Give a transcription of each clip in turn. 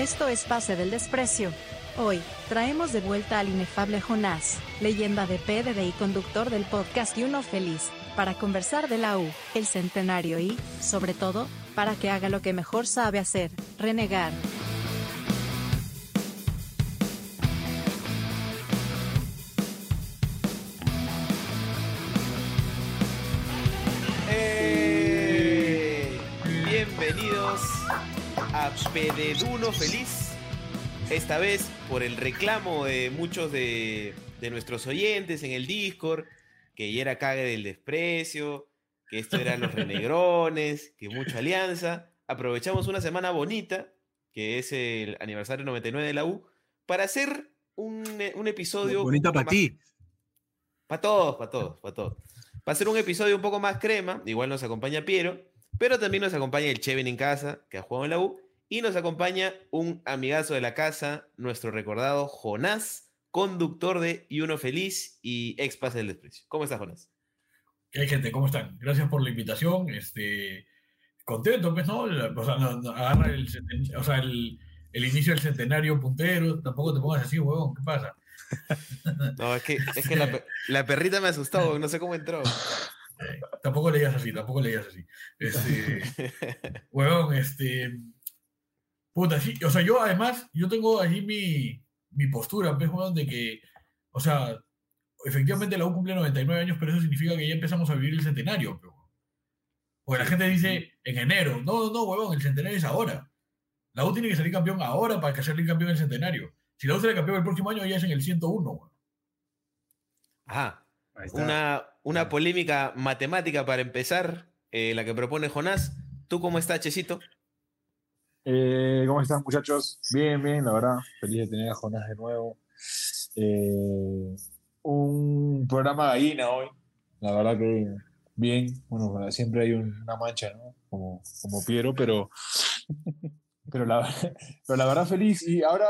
Esto es Pase del Desprecio. Hoy, traemos de vuelta al inefable Jonás, leyenda de PDD y conductor del podcast Y Uno Feliz, para conversar de la U, el centenario y, sobre todo, para que haga lo que mejor sabe hacer, renegar. Pededuno Feliz. Esta vez por el reclamo de muchos de, de nuestros oyentes en el Discord, que ya era cague del desprecio, que esto eran los renegrones, que mucha alianza. Aprovechamos una semana bonita, que es el aniversario 99 de la U, para hacer un, un episodio. Bonita para ti. Para todos, para todos, para todos. Va a ser un episodio un poco más crema, igual nos acompaña Piero, pero también nos acompaña el Chevin en casa, que ha jugado en la U, y nos acompaña un amigazo de la casa, nuestro recordado Jonás, conductor de Y Uno Feliz y ex Pase del Desprecio. ¿Cómo estás, Jonás? ¿Qué hay, gente? ¿Cómo están? Gracias por la invitación. Este, contento, pues, ¿no? O sea, no, no, agarra el, o sea, el, el inicio del centenario puntero. Tampoco te pongas así, huevón. ¿Qué pasa? No, es que, es que la, pe- la perrita me asustó, no sé cómo entró. Eh, tampoco leías así, tampoco leías así. Este, huevón, este. Puta, sí. O sea, yo además, yo tengo allí mi, mi postura, pues, de que, o sea, efectivamente la U cumple 99 años, pero eso significa que ya empezamos a vivir el centenario, pues, huevón. Porque la gente dice en enero, no, no, no, huevón, el centenario es ahora. La U tiene que salir campeón ahora para que salir campeón el centenario. Si la U sale campeón el próximo año, ya es en el 101, huevón. Ajá, Ahí está. una, una polémica matemática para empezar, eh, la que propone Jonás. ¿Tú cómo estás, Chesito? Eh, ¿Cómo están, muchachos? Bien, bien, la verdad. Feliz de tener a Jonás de nuevo. Eh, un programa gallina hoy. La verdad que bien. Bueno, siempre hay un- una mancha, ¿no? Como, como Piero, pero, pero, la, pero la verdad feliz. Y ahora,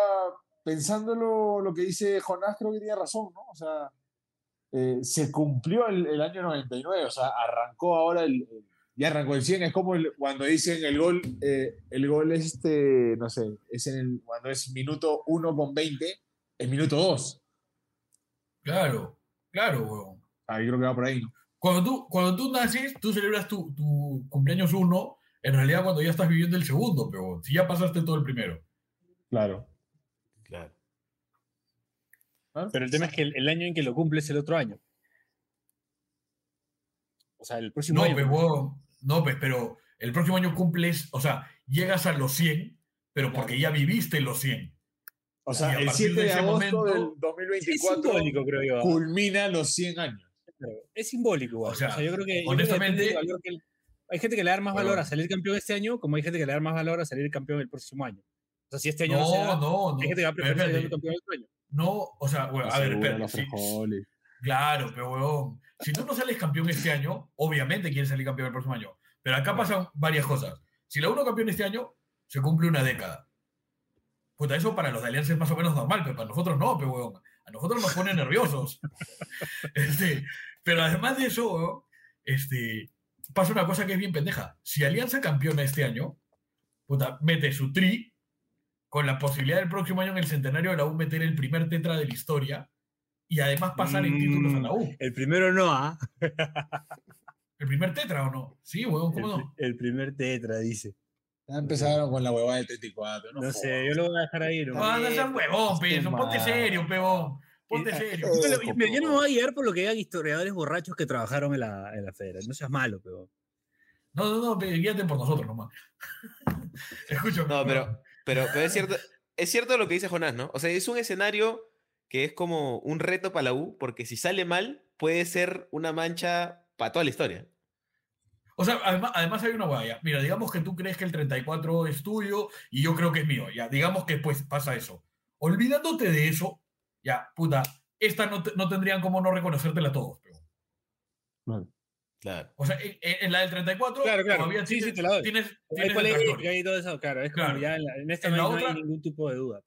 pensándolo, lo que dice Jonás, creo que tiene razón, ¿no? O sea, eh, se cumplió el, el año 99, o sea, arrancó ahora el- ya arrancó el 100, es como el- cuando dicen el gol, eh, el gol es este, no sé, es en el, cuando es minuto 1 con 20, es minuto 2. Claro, claro, huevón. Ahí creo que va por ahí, ¿no? Cuando tú, cuando tú naces, tú celebras tu, tu cumpleaños uno, en realidad cuando ya estás viviendo el segundo, pero si ya pasaste todo el primero. Claro. Claro. Pero el tema es que el, el año en que lo cumple es el otro año. O sea, el próximo No, año. No, pero el próximo año cumples, o sea, llegas a los 100, pero porque ya viviste los 100. O sea, a el partir 7 de de ese agosto momento- del es 2024 simbólico, creo yo. culmina los 100 años. Es simbólico. O sea, yo creo que. yo creo que honestamente- del valor que el- hay gente que le da más valor Bueno. a salir campeón este año, como hay gente que le da más valor a salir campeón el próximo año. O sea, si este año no, se da, No, no, no. hay gente que va a preferir salir campeón el otro año. No, o sea, bueno, a ver, los sí. Claro, pero huevón, si tú no sales campeón este año, obviamente quieres salir campeón el próximo año. Pero acá pasan varias cosas. Si la uno campeón este año, se cumple una década. Puta, eso para los de Alianza es más o menos normal, pero para nosotros no, pero. A nosotros nos pone nerviosos. Este, pero además de eso, este, pasa una cosa que es bien pendeja. Si Alianza campeona este año, puta, mete su tri con la posibilidad del próximo año en el centenario de la U meter el primer tetra de la historia y además pasar en títulos a la U. El primero no, ¿ah? ¿El primer tetra o no? Sí, huevón, El, ¿cómo no? el primer tetra, dice. Ya empezaron con la huevada del 34. No, No sé, yo lo voy a dejar ahí. ¿no? No, no seas huevón, peso. Ponte mal. serio, peón. Ponte Eh, serio. Yo, lo- yo me- yo no me voy a guiar por lo que digan historiadores borrachos que trabajaron en la, en la federación. No seas malo, pero. No, no, no, guíate por nosotros nomás. Escucho. No, pero, pero, pero es cierto, es cierto lo que dice Jonás, ¿no? O sea, es un escenario que es como un reto para la U, porque si sale mal, puede ser una mancha para toda la historia. O sea, además, además hay una hueá ya. Mira, digamos que tú crees que el 34 es tuyo y yo creo que es mío. Ya, digamos que pues pasa eso. Olvidándote de eso, ya, puta, esta no, te- no tendrían como no reconocértela a todos, peón. Claro. O sea, en, la del 34 Claro, claro. todavía Sí, tienes, sí, te la doy. tienes, tienes y todo eso, claro. Es como Claro. ya en, la- en esta En no, la hay- no hay otra- ningún tipo de duda.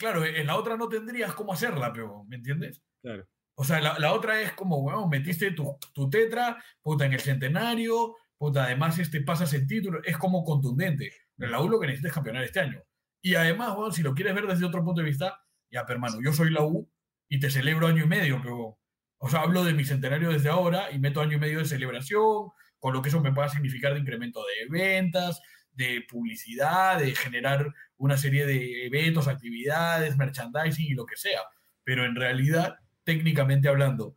Claro, en la otra no tendrías cómo hacerla, pero, ¿me entiendes? Claro. O sea, la, la otra es como, bueno, metiste tu, tu tetra, puta, en el centenario, puta, además este, pasas el título, es como contundente. Pero la U lo que necesita es campeonar este año. Y además, weón, si lo quieres ver desde otro punto de vista, ya, pero hermano, yo soy la U y te celebro año y medio, pero, o sea, hablo de mi centenario desde ahora y meto año y medio de celebración, con lo que eso me pueda significar de incremento de ventas, de publicidad, de generar una serie de eventos, actividades, merchandising y lo que sea. Pero en realidad, técnicamente hablando,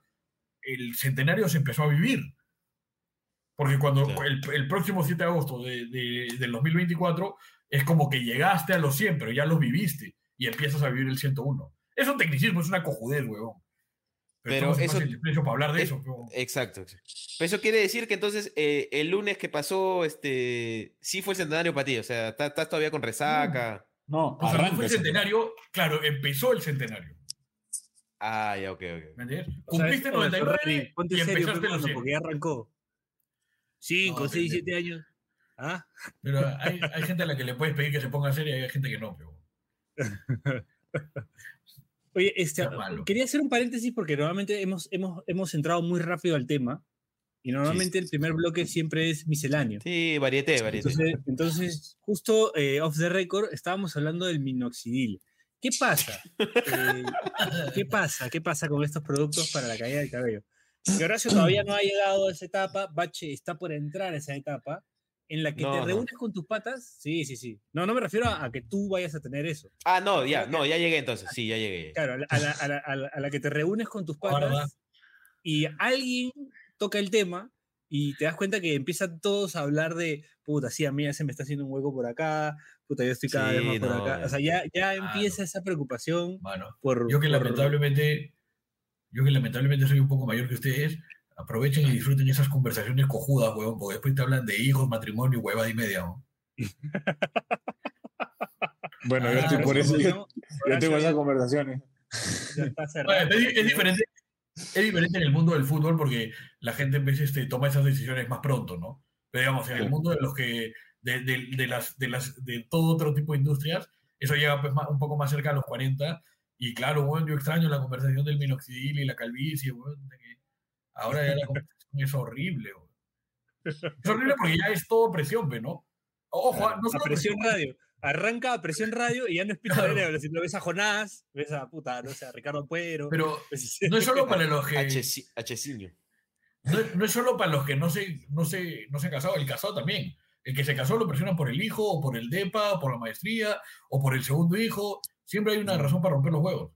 el centenario se empezó a vivir. Porque cuando el, el próximo 7 de agosto de, de- del 2024 es como que llegaste a los 100, pero ya los viviste y empiezas a vivir el 101. Es un tecnicismo, es una cojudez, huevón. Pero eso- para hablar de es- eso. huevón. Exacto, exacto. Pero eso quiere decir que entonces eh, el lunes que pasó, este, sí fue el centenario para ti. O sea, estás estás todavía con resaca. No, O sea, no fue el centenario, claro, empezó el centenario. Ah, ya, ok, ok. ¿Me entiendes? O sea, Cumpliste es como el 99 Ferrari, ponte y serio, empezaste pe, los mano, 100. porque ya arrancó. 5, No, 6, pendejo. 7 años. ¿Ah? Pero hay, hay gente a la que le puedes pedir que se ponga seria y hay gente que no. Pero... Oye, este, quería hacer un paréntesis porque normalmente hemos, hemos, hemos entrado muy rápido al tema y normalmente el primer bloque siempre es misceláneo. Sí, varieté, varieté. Entonces, entonces, justo eh, off the record, estábamos hablando del minoxidil. ¿Qué pasa? Eh, ¿Qué pasa? ¿Qué pasa con estos productos para la caída del cabello? Que Horacio todavía no ha llegado a esa etapa, Bache está por entrar a esa etapa en la que No, te no. reúnes con tus patas. Sí, sí, sí. No, no me refiero a, a que tú vayas a tener eso. Ah, no, ya, no, ya llegué entonces. Sí, ya llegué. Claro, a la, a la- a la- que te reúnes con tus patas y alguien toca el tema y te das cuenta que empiezan todos a hablar de, puta, sí, a mí ya se me está haciendo un hueco por acá, puta, yo estoy cada vez más por acá. O sea, ya, ya Claro. empieza esa preocupación Mano, por... yo que por- lamentablemente, yo que lamentablemente soy un poco mayor que ustedes, aprovechen y disfruten esas conversaciones cojudas, huevón, porque después te hablan de hijos, matrimonio, huevada y media. ¿no? Bueno, yo Ah, estoy por eso. Yo, yo tengo esas conversaciones. ya está cerrado. Bueno, es, es diferente, es diferente en el mundo del fútbol porque la gente en vez este, toma esas decisiones más pronto, ¿no? Pero digamos, en el mundo de los que, de, de- de las, de las, de todo otro tipo de industrias, eso llega pues, más- un poco más cerca a los 40 y claro, bueno, yo extraño la conversación del minoxidil y la calvicie, de que ahora ya la conversación es horrible. Es horrible porque ya es todo presión, ¿ve, ¿no? Ojo, no a solo presión presión, radio. Arranca a presión radio y ya no es pito Claro. de sino ves a Jonás, ves a puta, no sé, a Ricardo Puero. pero no es solo para los que... H- Hciño. No, no es solo para los que no se, no, se, no se han casado, el casado también. El que se casó lo presionan por el hijo, o por el DEPA, o por la maestría, o por el segundo hijo. Siempre hay una razón para romper los huevos.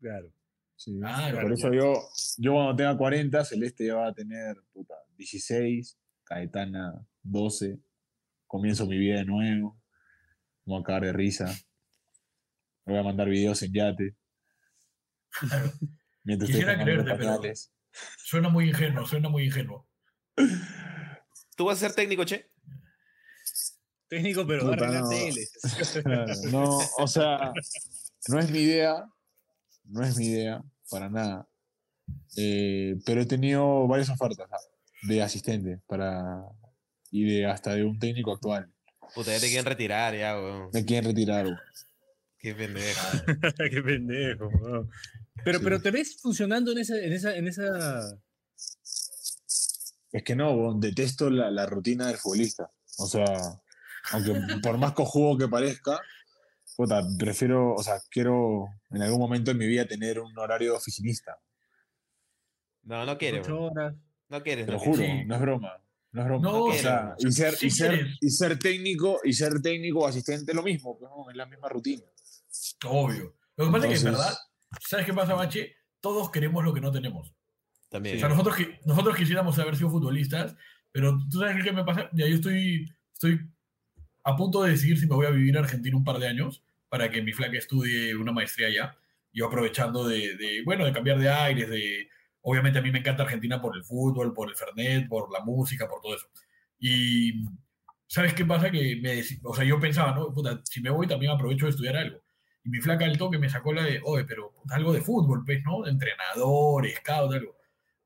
Claro. Sí. Claro, por eso yo, yo cuando tenga 40, Celeste ya va a tener puta, 16, Caetana 12, comienzo mi vida de nuevo, voy a cagar de risa, me voy a mandar videos en yate. Mientras Quisiera creerte, pero-. Suena muy ingenuo, suena muy ingenuo. ¿Tú vas a ser técnico, che? Técnico, pero va a Puta, no. Claro, No, o sea, no es mi idea, no es mi idea, para nada. Eh, pero he tenido varias ofertas ah, de asistente para y de hasta de un técnico actual. Puta, ya te quieren retirar, ya, weón. Me quieren retirar. güey. Qué pendejo. Qué pendejo. weón. Pero, Sí. pero te ves funcionando en esa, en esa, en esa. Es que no, güey, detesto la, la rutina del futbolista. O sea, aunque por más cojudo que parezca, puta, prefiero, o sea, quiero en algún momento en mi vida tener un horario de oficinista. No, no weón. horas. No quieres, Te lo no juro. Sí. no es broma. No es broma. No, o quiero. sea, y ser, Sí y, ser, quieres. y ser técnico, y ser técnico o asistente es lo mismo, pues, es la misma rutina. Obvio. Lo que pasa es que en verdad, ¿sabes qué pasa, Bache? Todos queremos lo que no tenemos. También. O sea, nosotros, nosotros quisiéramos haber sido futbolistas, pero tú sabes qué me pasa. Ya yo estoy, estoy a punto de decidir si me voy a vivir a Argentina un par de años para que mi flaca estudie una maestría allá. Yo aprovechando de, bueno, de cambiar de aires, de... Obviamente a mí me encanta Argentina por el fútbol, por el Fernet, por la música, por todo eso. Y ¿sabes qué pasa? Que me, o sea, yo pensaba, ¿no? Si me voy también aprovecho de estudiar algo. Y mi flaca al toque me sacó la de, oye, pero algo de fútbol, pues, ¿no? De entrenador, scout, algo.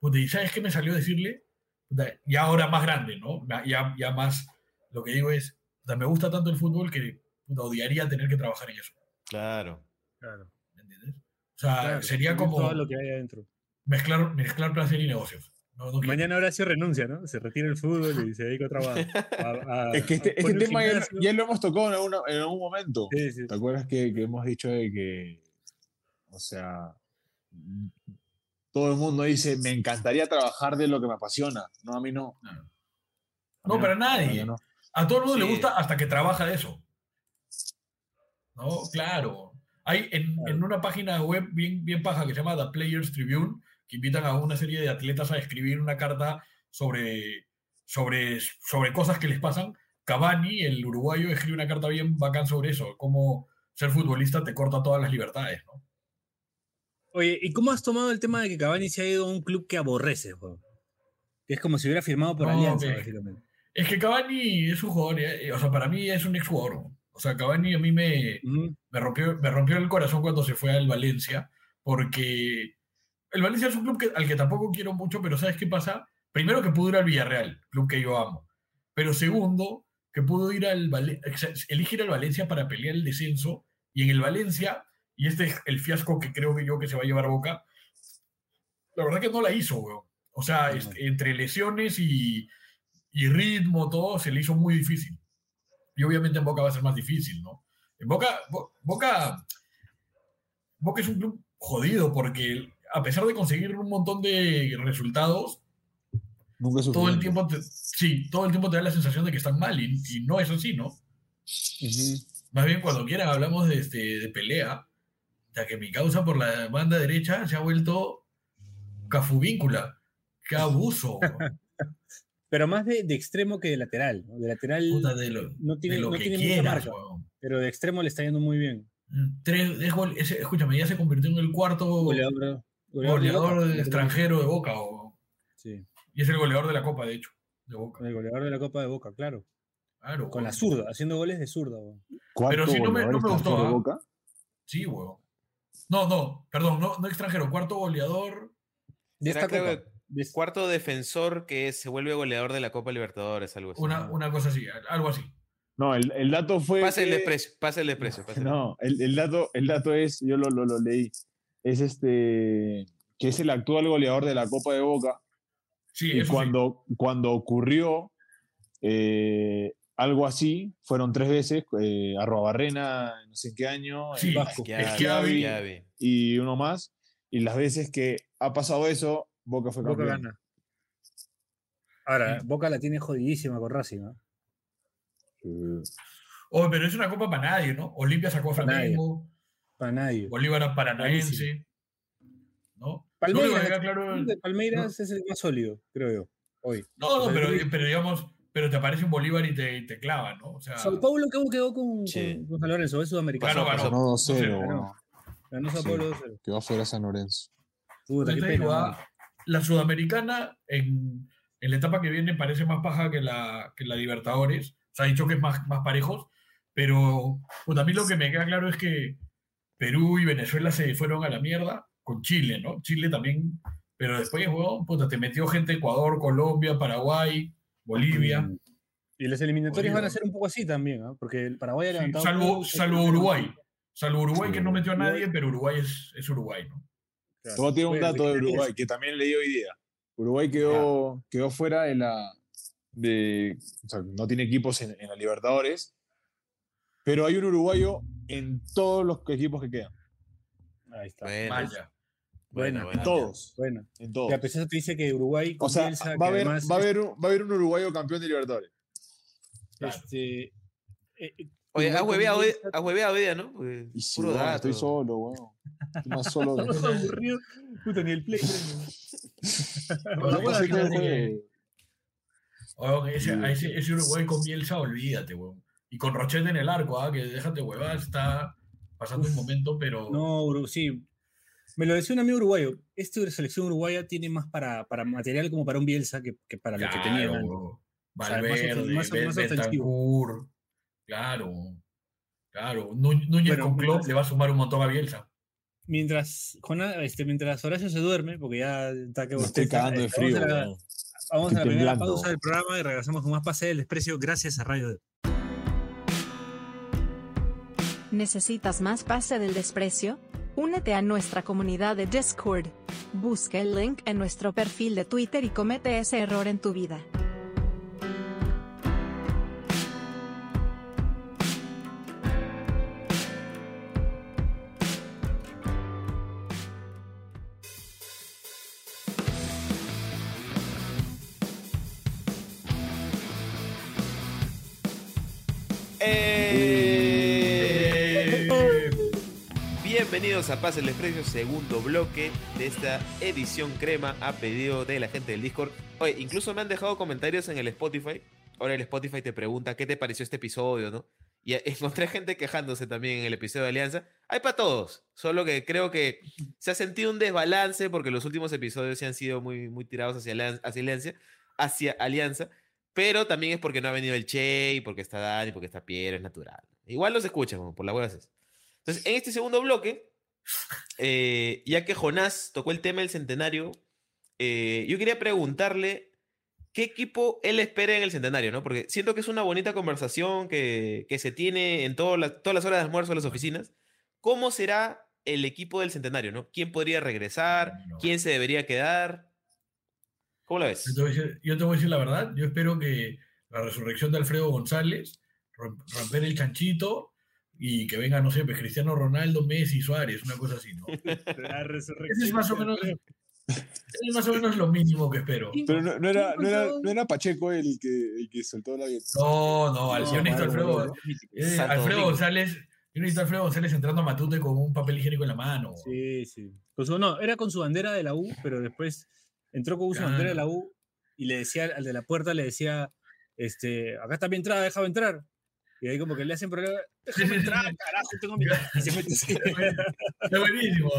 Puta, ¿y sabes qué me salió decirle? Puta, y ahora más grande, ¿no? Ya, ya más, lo que digo es, puta, me gusta tanto el fútbol que puta, odiaría tener que trabajar en eso, Claro. Claro. ¿me entiendes? O sea, claro, sería como Todo lo que hay adentro. mezclar, mezclar placer y negocios. No, no. Mañana Horacio renuncia, ¿no? Se retira el fútbol y se dedica a a- Es que este, a este tema ya, ya lo hemos tocado en, alguna- en algún momento. Sí, sí. ¿Te acuerdas que, que hemos dicho de que, o sea, todo el mundo dice, me encantaría trabajar de lo que me apasiona? No, a mí no. No, A mí No, para A nadie. no. A todo el mundo le gusta hasta que trabaja de eso. No, claro. Hay en, en una página web bien, bien paja que se llama The Players Tribune, que invitan a una serie de atletas a escribir una carta sobre, sobre, sobre cosas que les pasan. Cavani, el uruguayo, escribe una carta bien bacán sobre eso, cómo ser futbolista te corta todas las libertades, ¿no? Oye, ¿y cómo has tomado el tema de que Cavani se ha ido a un club que aborrece? Que es como si hubiera firmado por No, Alianza, básicamente. Es que Cavani es un jugador, eh, o sea, para mí es un exjugador. O sea, Cavani a mí me, me rompió, me rompió el corazón cuando se fue al Valencia, porque el Valencia es un club que, al que tampoco quiero mucho, pero ¿sabes qué pasa? Primero que pudo ir al Villarreal, club que yo amo. Pero segundo, que pudo ir al Valencia, elegir al Valencia para pelear el descenso, y en el Valencia, y este es el fiasco que creo que yo que se va a llevar a Boca, la verdad que no la hizo, weón. O sea, este, entre lesiones y, y ritmo, todo, se le hizo muy difícil. Y obviamente en Boca va a ser más difícil, ¿no? En Boca, Bo- Boca, Boca es un club jodido porque a pesar de conseguir un montón de resultados, Nunca todo el tiempo te, sí, todo el tiempo te da la sensación de que están mal y, y no es así, ¿no? Más bien cuando quieran hablamos de, este, de pelea, ya que mi causa por la banda derecha se ha vuelto cafubíncula. ¡Qué abuso! Pero más de, de extremo que de lateral. ¿no? De lateral Puta, de lo, no tiene, de lo no que tiene mucha quieras, marca, weón. pero de extremo le está yendo muy bien. Tres, es gol- escúchame, ya se convirtió en el cuarto Goleador, goleador de goleador Boca. de extranjero de Boca. o- Sí, y es el goleador de la Copa, de hecho, de Boca. el goleador de la Copa de Boca, claro. Claro, Con la zurda, haciendo goles de zurda. weón. ¿Cuánto Pero si no me- no goleador me gustó, extranjero ¿ah? Boca? Sí, weón. No, no, perdón, no, no extranjero, cuarto goleador. De esta Copa. El de cuarto defensor que se vuelve goleador de la Copa Libertadores, algo así. Una, una cosa así, algo así. No, el, el dato fue. Pase el desprecio, pase el desprecio. No, el, el dato, el dato es, yo lo, lo, lo leí, es este, que es el actual goleador de la Copa de Boca. Sí, Y eso sí. cuando, cuando ocurrió eh, algo así, fueron tres veces, eh, Arrobarrena, no sé en qué año, Sí, Vasco, Schiavi, Schiavi. Schiavi. y uno más. Y las veces que ha pasado eso, Boca fue Boca campeón. gana. Ahora, Sí. Boca la tiene jodidísima con Racing, ¿no? Eh, Oh, pero es una copa para nadie, ¿no? Olimpia sacó a Para nadie. Flamengo, Para nadie. Bolívar a Paranaense. ¿No? Palmeiras, queda claro- el de Palmeiras es el más sólido, creo yo, hoy. No, no, pero, digamos, pero te aparece un Bolívar y te, y te clava, ¿no? O sea, Sao Paulo ¿cómo quedó con, Sí. con, San Lorenzo, es sudamericano. Ganó, Pasó, ganó. pasó. Ganó sé, 2-0, ganó. Sao. Paulo 2-0. quedó fuera San Lorenzo. Puta, qué pena. La sudamericana en, en la etapa que viene parece más paja que la, que la Libertadores. Se ha dicho que es más, más parejos, pero pues, a mí lo que me queda claro es que Perú y Venezuela se fueron a la mierda con Chile, ¿no? Chile también, pero después, weón, puta, te metió gente Ecuador, Colombia, Paraguay, Bolivia. Mm. Y las eliminatorias van a ser un poco así también, ¿ah? porque el Paraguay ha Sí, levantado. salvo, Uruguay. Salvo Uruguay Sí, que no metió a nadie, pero Uruguay es, es Uruguay, ¿no? Claro. A tirar un Bueno, dato de. Uruguay que también leí hoy día. Uruguay quedó, quedó fuera de la. De, o sea, no tiene equipos en, en la Libertadores, pero hay un uruguayo en todos los equipos que quedan. Ahí está. Bueno, Vaya. Bueno, En todos. Bueno. En todos. Y a pesar de que dice que Uruguay. O sea, va a, que haber, va, a es- haber un, va a haber un uruguayo campeón de Libertadores. Claro. Este, eh, eh, Oye, con hueveado, hoy- Bielsa- has hueveado hoy día, ¿no? Pues, Y si puro weón, dato. estoy solo, weón. Estoy más solo. Estamos aburridos. Puta, ni el play. Juego. Weón, ese, a ese, Uruguay con Bielsa, olvídate, weón. Y con Rochete en el arco, ¿ah? que déjate huevar, está pasando un momento, pero. No, Uru- sí. Me lo decía un amigo uruguayo. Esta selección uruguaya tiene más para, para material como para un Bielsa que, que para lo que tenía. Claro, weón. O sea, más Valverde, más- más. Bentancur. Claro. Claro. Nú- Núñez Bueno, con Klopp mientras- le va a sumar un montón a Bielsa. Mientras, Jona- este, mientras Horacio se duerme, porque ya está que Me estoy cagando de frío, Vamos a la, vamos a la primera pausa del programa y regresamos con más Pase del Desprecio gracias a Radio D. ¿Necesitas más pase del desprecio? Únete a nuestra comunidad de Discord. Busca el link en nuestro perfil de Twitter y comete ese error en tu vida. Bienvenidos a Paz el Desprecio, segundo bloque de esta edición crema a pedido de la gente del Discord. Oye, incluso me han dejado comentarios en el Spotify. Ahora el Spotify te pregunta qué te pareció este episodio, ¿no? Y encontré gente quejándose también en el episodio de Alianza. Hay para todos, solo que creo que se ha sentido un desbalance porque los últimos episodios se han sido muy, muy tirados hacia, hacia, Alianza, hacia Alianza. Pero también es porque no ha venido el Che, y porque está Dani, porque está Piero, es natural. Igual los escuchan, como por la hueva es. Entonces, en este segundo bloque, eh, ya que Jonás tocó el tema del centenario, eh, yo quería preguntarle qué equipo él espera en el centenario, ¿no? Porque siento que es una bonita conversación que, que se tiene en todas las- todas las horas de almuerzo en las oficinas. ¿Cómo será el equipo del centenario, ¿no? ¿Quién podría regresar? ¿Quién se debería quedar? ¿Cómo la ves? Yo te, voy a decir, yo te voy a decir la verdad. Yo espero que la resurrección de Alfredo González, rom- romper el chanchito y que venga, no sé, pues, Cristiano Ronaldo, Messi, Suárez, una cosa así, ¿no? La Ese resurrección. es más o menos, es más o menos lo mínimo que espero. Pero no, no era, no, era, no era Pacheco el que, el que soltó la No, no, al Mauro, Alfredo, eh, Alfredo. González, yo necesito a Alfredo González entrando a Matute con un papel higiénico en la mano. Sí, sí. Con su- no, era con su bandera de la U, pero después entró con su Claro. bandera de la U y le decía al de la puerta, le decía, este, acá está mi entrada, déjame entrar. Y ahí como que le hacen problema, déjame entrar, carajo, tengo mi... Y se mete así. Está buenísimo.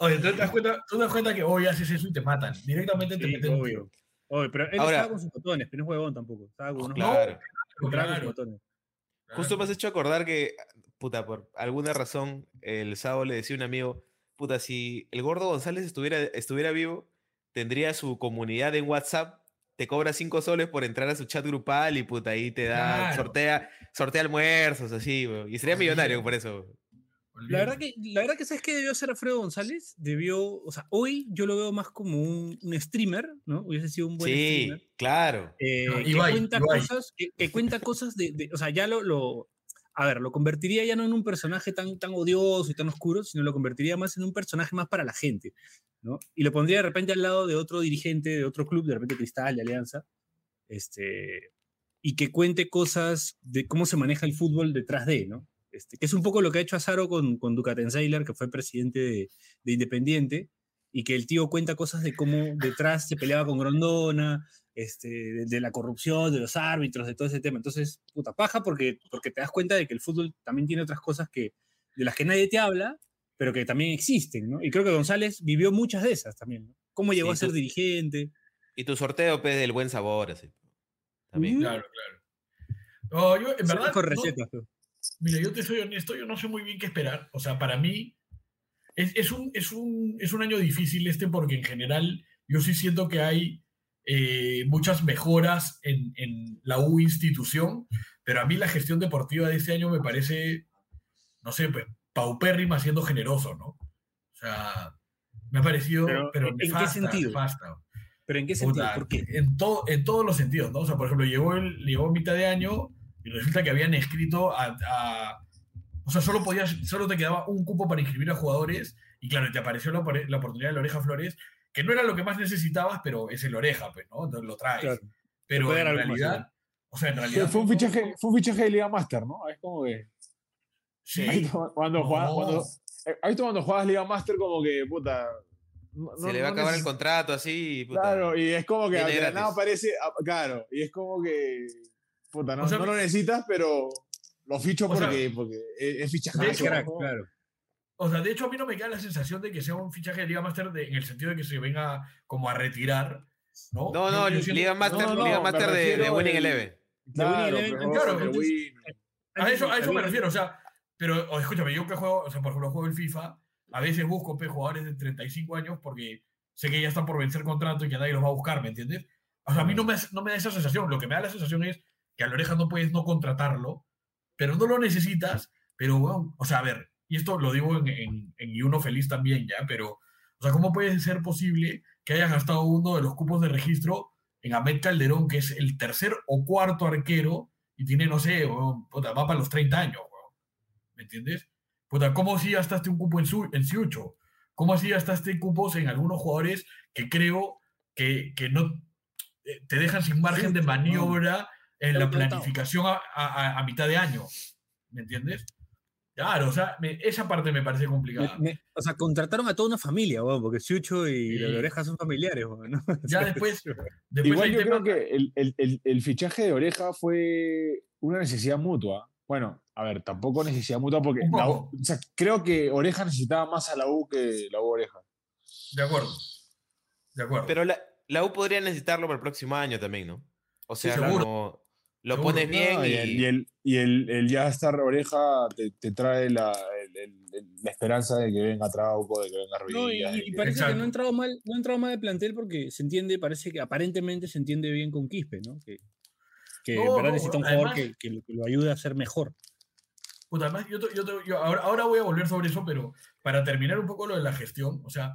Oye, tú te das cuenta, tú te das cuenta que hoy haces eso y te matan. Directamente te Sí, meten un obvio. tiro. Oye, pero él Ahora- estaba con sus botones, pero no es huevón tampoco. Estaba con unos Claro. entraba con sus Claro, botones. Justo me has hecho acordar que, puta, por alguna razón, el sábado le decía a un amigo, puta, si el gordo González estuviera, estuviera vivo, tendría su comunidad en WhatsApp, te cobra cinco soles por entrar a su chat grupal y puta, ahí te da, Claro. sortea, sortea almuerzos, así, y sería millonario por eso. La verdad que, la verdad que ¿sabes qué debió hacer Alfredo González? Debió, o sea, hoy yo lo veo más como un, un streamer, ¿no? Hubiese sido un buen Sí, streamer. claro. eh, No, que Ibai, cuenta Ibai. cosas, que, que cuenta cosas de, de- o sea, ya lo, lo, a ver, lo convertiría ya no en un personaje tan, tan odioso y tan oscuro, sino lo convertiría más en un personaje más para la gente, Y lo pondría de repente al lado de otro dirigente de otro club, de repente Cristal, de Alianza, este, y que cuente cosas de cómo se maneja el fútbol detrás de, ¿no? Este, que es un poco lo que ha hecho Azaro con, con Ducatenseiler, que fue presidente de, de Independiente, y que el tío cuenta cosas de cómo detrás se peleaba con Grondona, este, de, de la corrupción, de los árbitros, de todo ese tema. Entonces, puta paja, porque, porque te das cuenta de que el fútbol también tiene otras cosas que, de las que nadie te habla, pero que también existen, ¿no? Y creo que González vivió muchas de esas también, ¿no? Cómo llegó Sí, a ser tú- dirigente. Y tu sorteo, pues, del buen sabor, así. También. Mm. Claro, claro. No, yo, en Se verdad, con no- recetas. pero- mira, yo te soy honesto, yo no sé muy bien qué esperar. O sea, para mí es, es un, es, un, es un año difícil este porque en general yo sí siento que hay eh, muchas mejoras en, en la U institución, pero a mí la gestión deportiva de este año me parece, no sé, pues, paupérrima siendo generoso, ¿no? O sea, me ha parecido, Pero, pero, ¿en qué sentido? nefasta. Pero ¿en qué sentido? Puta, ¿Por qué? En, todo, en todos los sentidos, ¿no? O sea, por ejemplo, llegó, el, llegó mitad de año y resulta que habían escrito a... a- o sea, solo, podías, solo te quedaba un cupo para inscribir a jugadores y claro, te apareció la, la oportunidad de la Oreja Flores, que no era lo que más necesitabas, pero es el Oreja, pues, ¿no? Entonces lo traes. Claro. Pero en más, realidad... ¿no? O sea, en Fue, realidad... fue un fichaje, fue un fichaje de Liga Master, ¿no? Es como que. Sí. cuando, juegas, cuando, eh, cuando juegas Liga Master, como que, puta. no- Se no- le va a no acabar el contrato así. puta. Claro, y es como que de nada aparece. ah, Claro, y es como que. Puta, no, O sea, no lo necesitas, pero lo ficho o sea, porque, porque es, fichaje. claro. O sea, de hecho, a mí no me queda la sensación de que sea un fichaje de Liga Master de- en el sentido de que se venga como a retirar, ¿no? No, no, Liga Master, no, no, Liga Master de, de Winning el- Eleven. Claro, Winning Eleven, pero- claro, entonces- A eso, a eso me refiero, o sea, pero o, escúchame, yo que juego, o sea, por ejemplo, juego el FIFA, a veces busco pe, jugadores de 35 años porque sé que ya están por vencer contrato y que nadie los va a buscar, ¿me entiendes? O sea, a mí no me, no me da esa sensación, lo que me da la sensación es que a la oreja no puedes no contratarlo, pero no lo necesitas, pero bueno, o sea, a ver, y esto lo digo en, en, Y Uno Feliz también, ya, pero, O sea, ¿cómo puede ser posible que hayan gastado uno de los cupos de registro en Ahmed Calderón, que es el tercer o cuarto arquero y tiene, no sé, puta, va para los 30 años. ¿Me entiendes? Puta, ¿cómo si gastaste un cupo en, su, en Siucho? ¿Cómo así gastaste cupos en algunos jugadores que creo que, que no eh, te dejan sin margen de Siucho, maniobra en la planificación a, a- a mitad de año? ¿Me entiendes? Claro, o sea, me- esa parte me parece complicada. me- o sea, contrataron a toda una familia, weón, porque Chucho y Sí. la Oreja son familiares, weón, ¿no? Ya después, es- después Igual yo tema- creo que el, el- el- el fichaje de Oreja fue una necesidad mutua. Bueno, a ver, tampoco necesidad mutua porque la U- o sea, creo que Oreja necesitaba más a la U que la U Oreja. De acuerdo. De acuerdo. Pero la, la U podría necesitarlo para el próximo año también, ¿no? O sea, seguro. como lo Seguro. pones bien No, y, y el, y el- el- ya estar Oreja te, te trae la, el- el- el- la esperanza de que venga Trauco, de que venga No, y, y que- parece que Exacto. no ha entrado mal, no ha entrado mal de plantel porque se entiende, parece que aparentemente se entiende bien con Quispe, ¿no? Que, que en No, verdad no, necesita un jugador además- que, que lo, que lo ayude a ser mejor. Puta, además, yo, yo yo ahora, ahora voy a volver sobre eso, pero para terminar un poco lo de la gestión, o sea,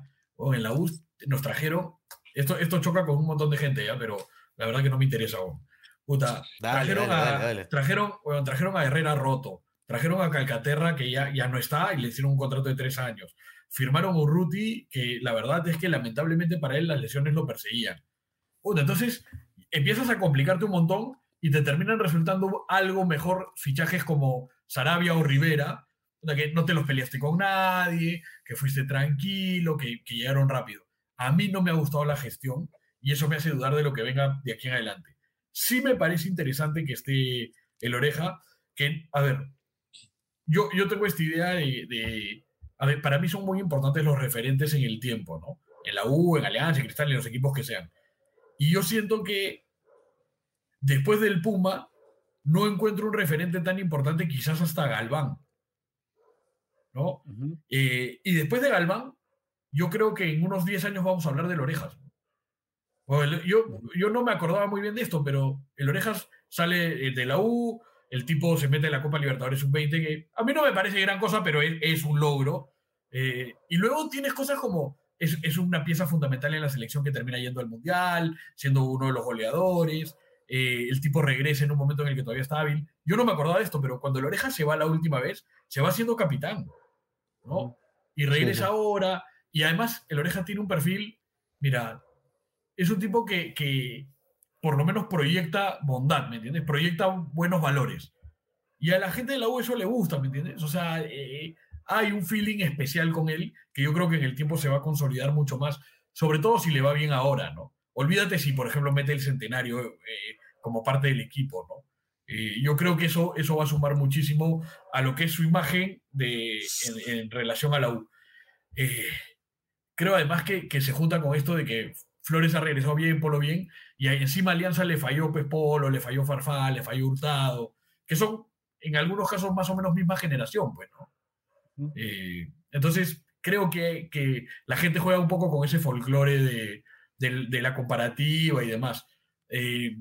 en la U nos trajeron, esto, esto choca con un montón de gente, ¿ya? pero la verdad que no me interesa aún. Puta, Dale, trajeron, dale, a, dale, dale. Trajeron, bueno, trajeron a Herrera roto, trajeron a Calcaterra que ya, ya no está y le hicieron un contrato de tres años. Firmaron a Urruti, que la verdad es que lamentablemente para él las lesiones lo perseguían. Puta, entonces empiezas a complicarte un montón y te terminan resultando algo mejor fichajes como Sarabia o Rivera, que no te los peleaste con nadie, que fuiste tranquilo, que, que llegaron rápido. A mí no me ha gustado la gestión y eso me hace dudar de lo que venga de aquí en adelante. Sí me parece interesante que esté el Oreja, que, a ver, yo, yo tengo esta idea de, de- a ver, para mí son muy importantes los referentes en el tiempo, ¿no? En la U, en Alianza, en Cristal, en los equipos que sean. Y yo siento que después del Puma, no encuentro un referente tan importante, quizás hasta Galván. ¿No? Eh, y después de Galván, yo creo que en unos 10 años vamos a hablar del Orejas. Yo, yo no me acordaba muy bien de esto, pero el Orejas sale eh, de la U, el tipo se mete en la Copa Libertadores Sub-20, que a mí no me parece gran cosa, pero es, es un logro. Eh, y luego tienes cosas como, es, es una pieza fundamental en la selección que termina yendo al Mundial, siendo uno de los goleadores. Eh, el tipo regresa en un momento en el que todavía está hábil. Yo no me acordaba de esto, pero cuando el Oreja se va la última vez, se va siendo capitán. ¿no? Y regresa sí. ahora. Y además, el Oreja tiene un perfil, mira, es un tipo que, que por lo menos proyecta bondad, ¿me entiendes? Proyecta buenos valores. Y a la gente de la U eso le gusta, ¿me entiendes? O sea, eh, hay un feeling especial con él que yo creo que en el tiempo se va a consolidar mucho más, sobre todo si le va bien ahora, ¿no? Olvídate si, por ejemplo, mete el centenario eh, como parte del equipo, ¿no? Eh, yo creo que eso, eso va a sumar muchísimo a lo que es su imagen de, en, en relación a la U. Eh, creo además que, que se junta con esto de que Flores ha regresado bien, Polo bien, y ahí encima Alianza le falló pues, Polo, le falló Farfán, le falló Hurtado, que son en algunos casos más o menos misma generación, pues, ¿no? Eh, entonces, creo que, que la gente juega un poco con ese folclore de, de la comparativa y demás. Eh,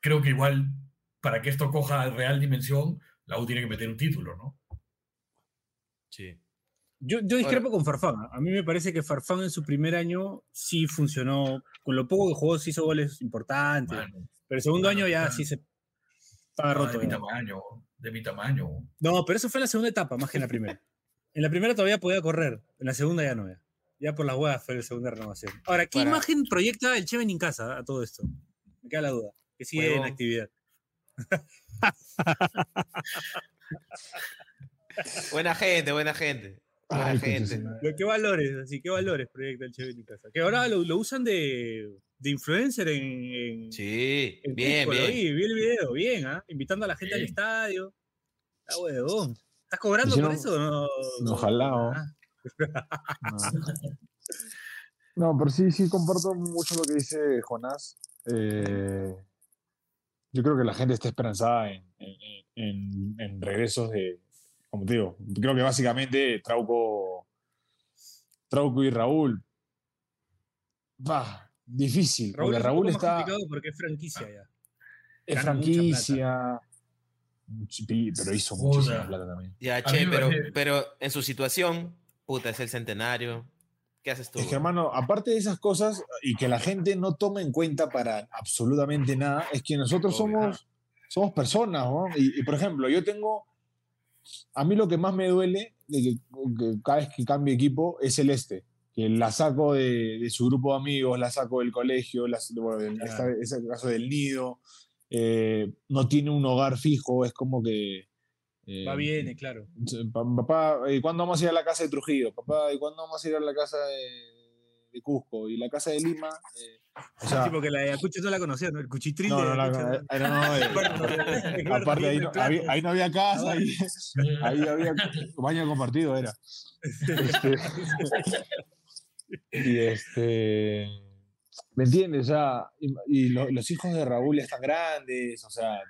creo que igual, para que esto coja real dimensión, la U tiene que meter un título, ¿no? Sí. Yo, yo discrepo con Farfán. A mí me parece que Farfán en su primer año sí funcionó. Con lo poco que jugó, sí hizo goles importantes. Pero el segundo año ya sí se estaba roto. de mi tamaño, de mi tamaño. No, pero eso fue en la segunda etapa, más que en la primera. En la primera todavía podía correr, en la segunda ya no. Ya, ya por las huevas fue la segunda renovación. Ahora, ¿qué Para- imagen proyecta el Cheven en casa a todo esto? Me queda la duda. Que sigue en actividad. Buena gente, buena gente. Buena Ay, gente. ¿Qué valores, así, qué valores proyecta el Cheven en casa? Que ahora lo, lo usan de, de influencer en, en, Sí, en bien, Cusco, lo bien. Vi, vi el video, bien, ¿ah? Invitando a la gente al Bien. estadio. Está huevón. ¿Estás cobrando Si por eso no? no, ojalá. Ah, No. No, pero sí, sí comparto mucho lo que dice Jonás. Eh, yo creo que la gente está esperanzada en, en- en- en regresos de, como te digo, creo que básicamente Trauco, Trauco y Raúl. Va, difícil, Raúl porque es Raúl está, complicado porque es franquicia ya. es gana franquicia, pero hizo muchísima plata también. Ya, che, pero, pero en su situación, puta, es el centenario. ¿Qué haces tú? Es que, hermano, aparte de esas cosas y que la gente no toma en cuenta para absolutamente nada, es que nosotros Obvio. somos, somos personas, ¿no? Y, y, por ejemplo, yo tengo. A mí lo que más me duele de que, que cada vez que cambio equipo es el este. Que la saco de, de su grupo de amigos, la saco del colegio, la, bueno, Claro. esta- es el caso del nido. eh, no tiene un hogar fijo, es como que. Eh, Va bien, claro. Pa- Papá, ¿y cuándo vamos a ir a la casa de Trujillo? Papá, ¿y cuándo vamos a ir a la casa de, de Cusco? ¿Y la casa de Lima? Eh, o sea, sí, porque la de Ayacucho no la conocía, ¿no? El cuchitril no, de no, no, Ayacucho, no, ¿no? eh, eh, Claro, aparte ahí no, claro. había, ahí no había casa, ahí, ahí había baño compartido, era. Este, y este, ¿me entiendes? O sea, y, y lo- los hijos de Raúl ya están grandes, o sea,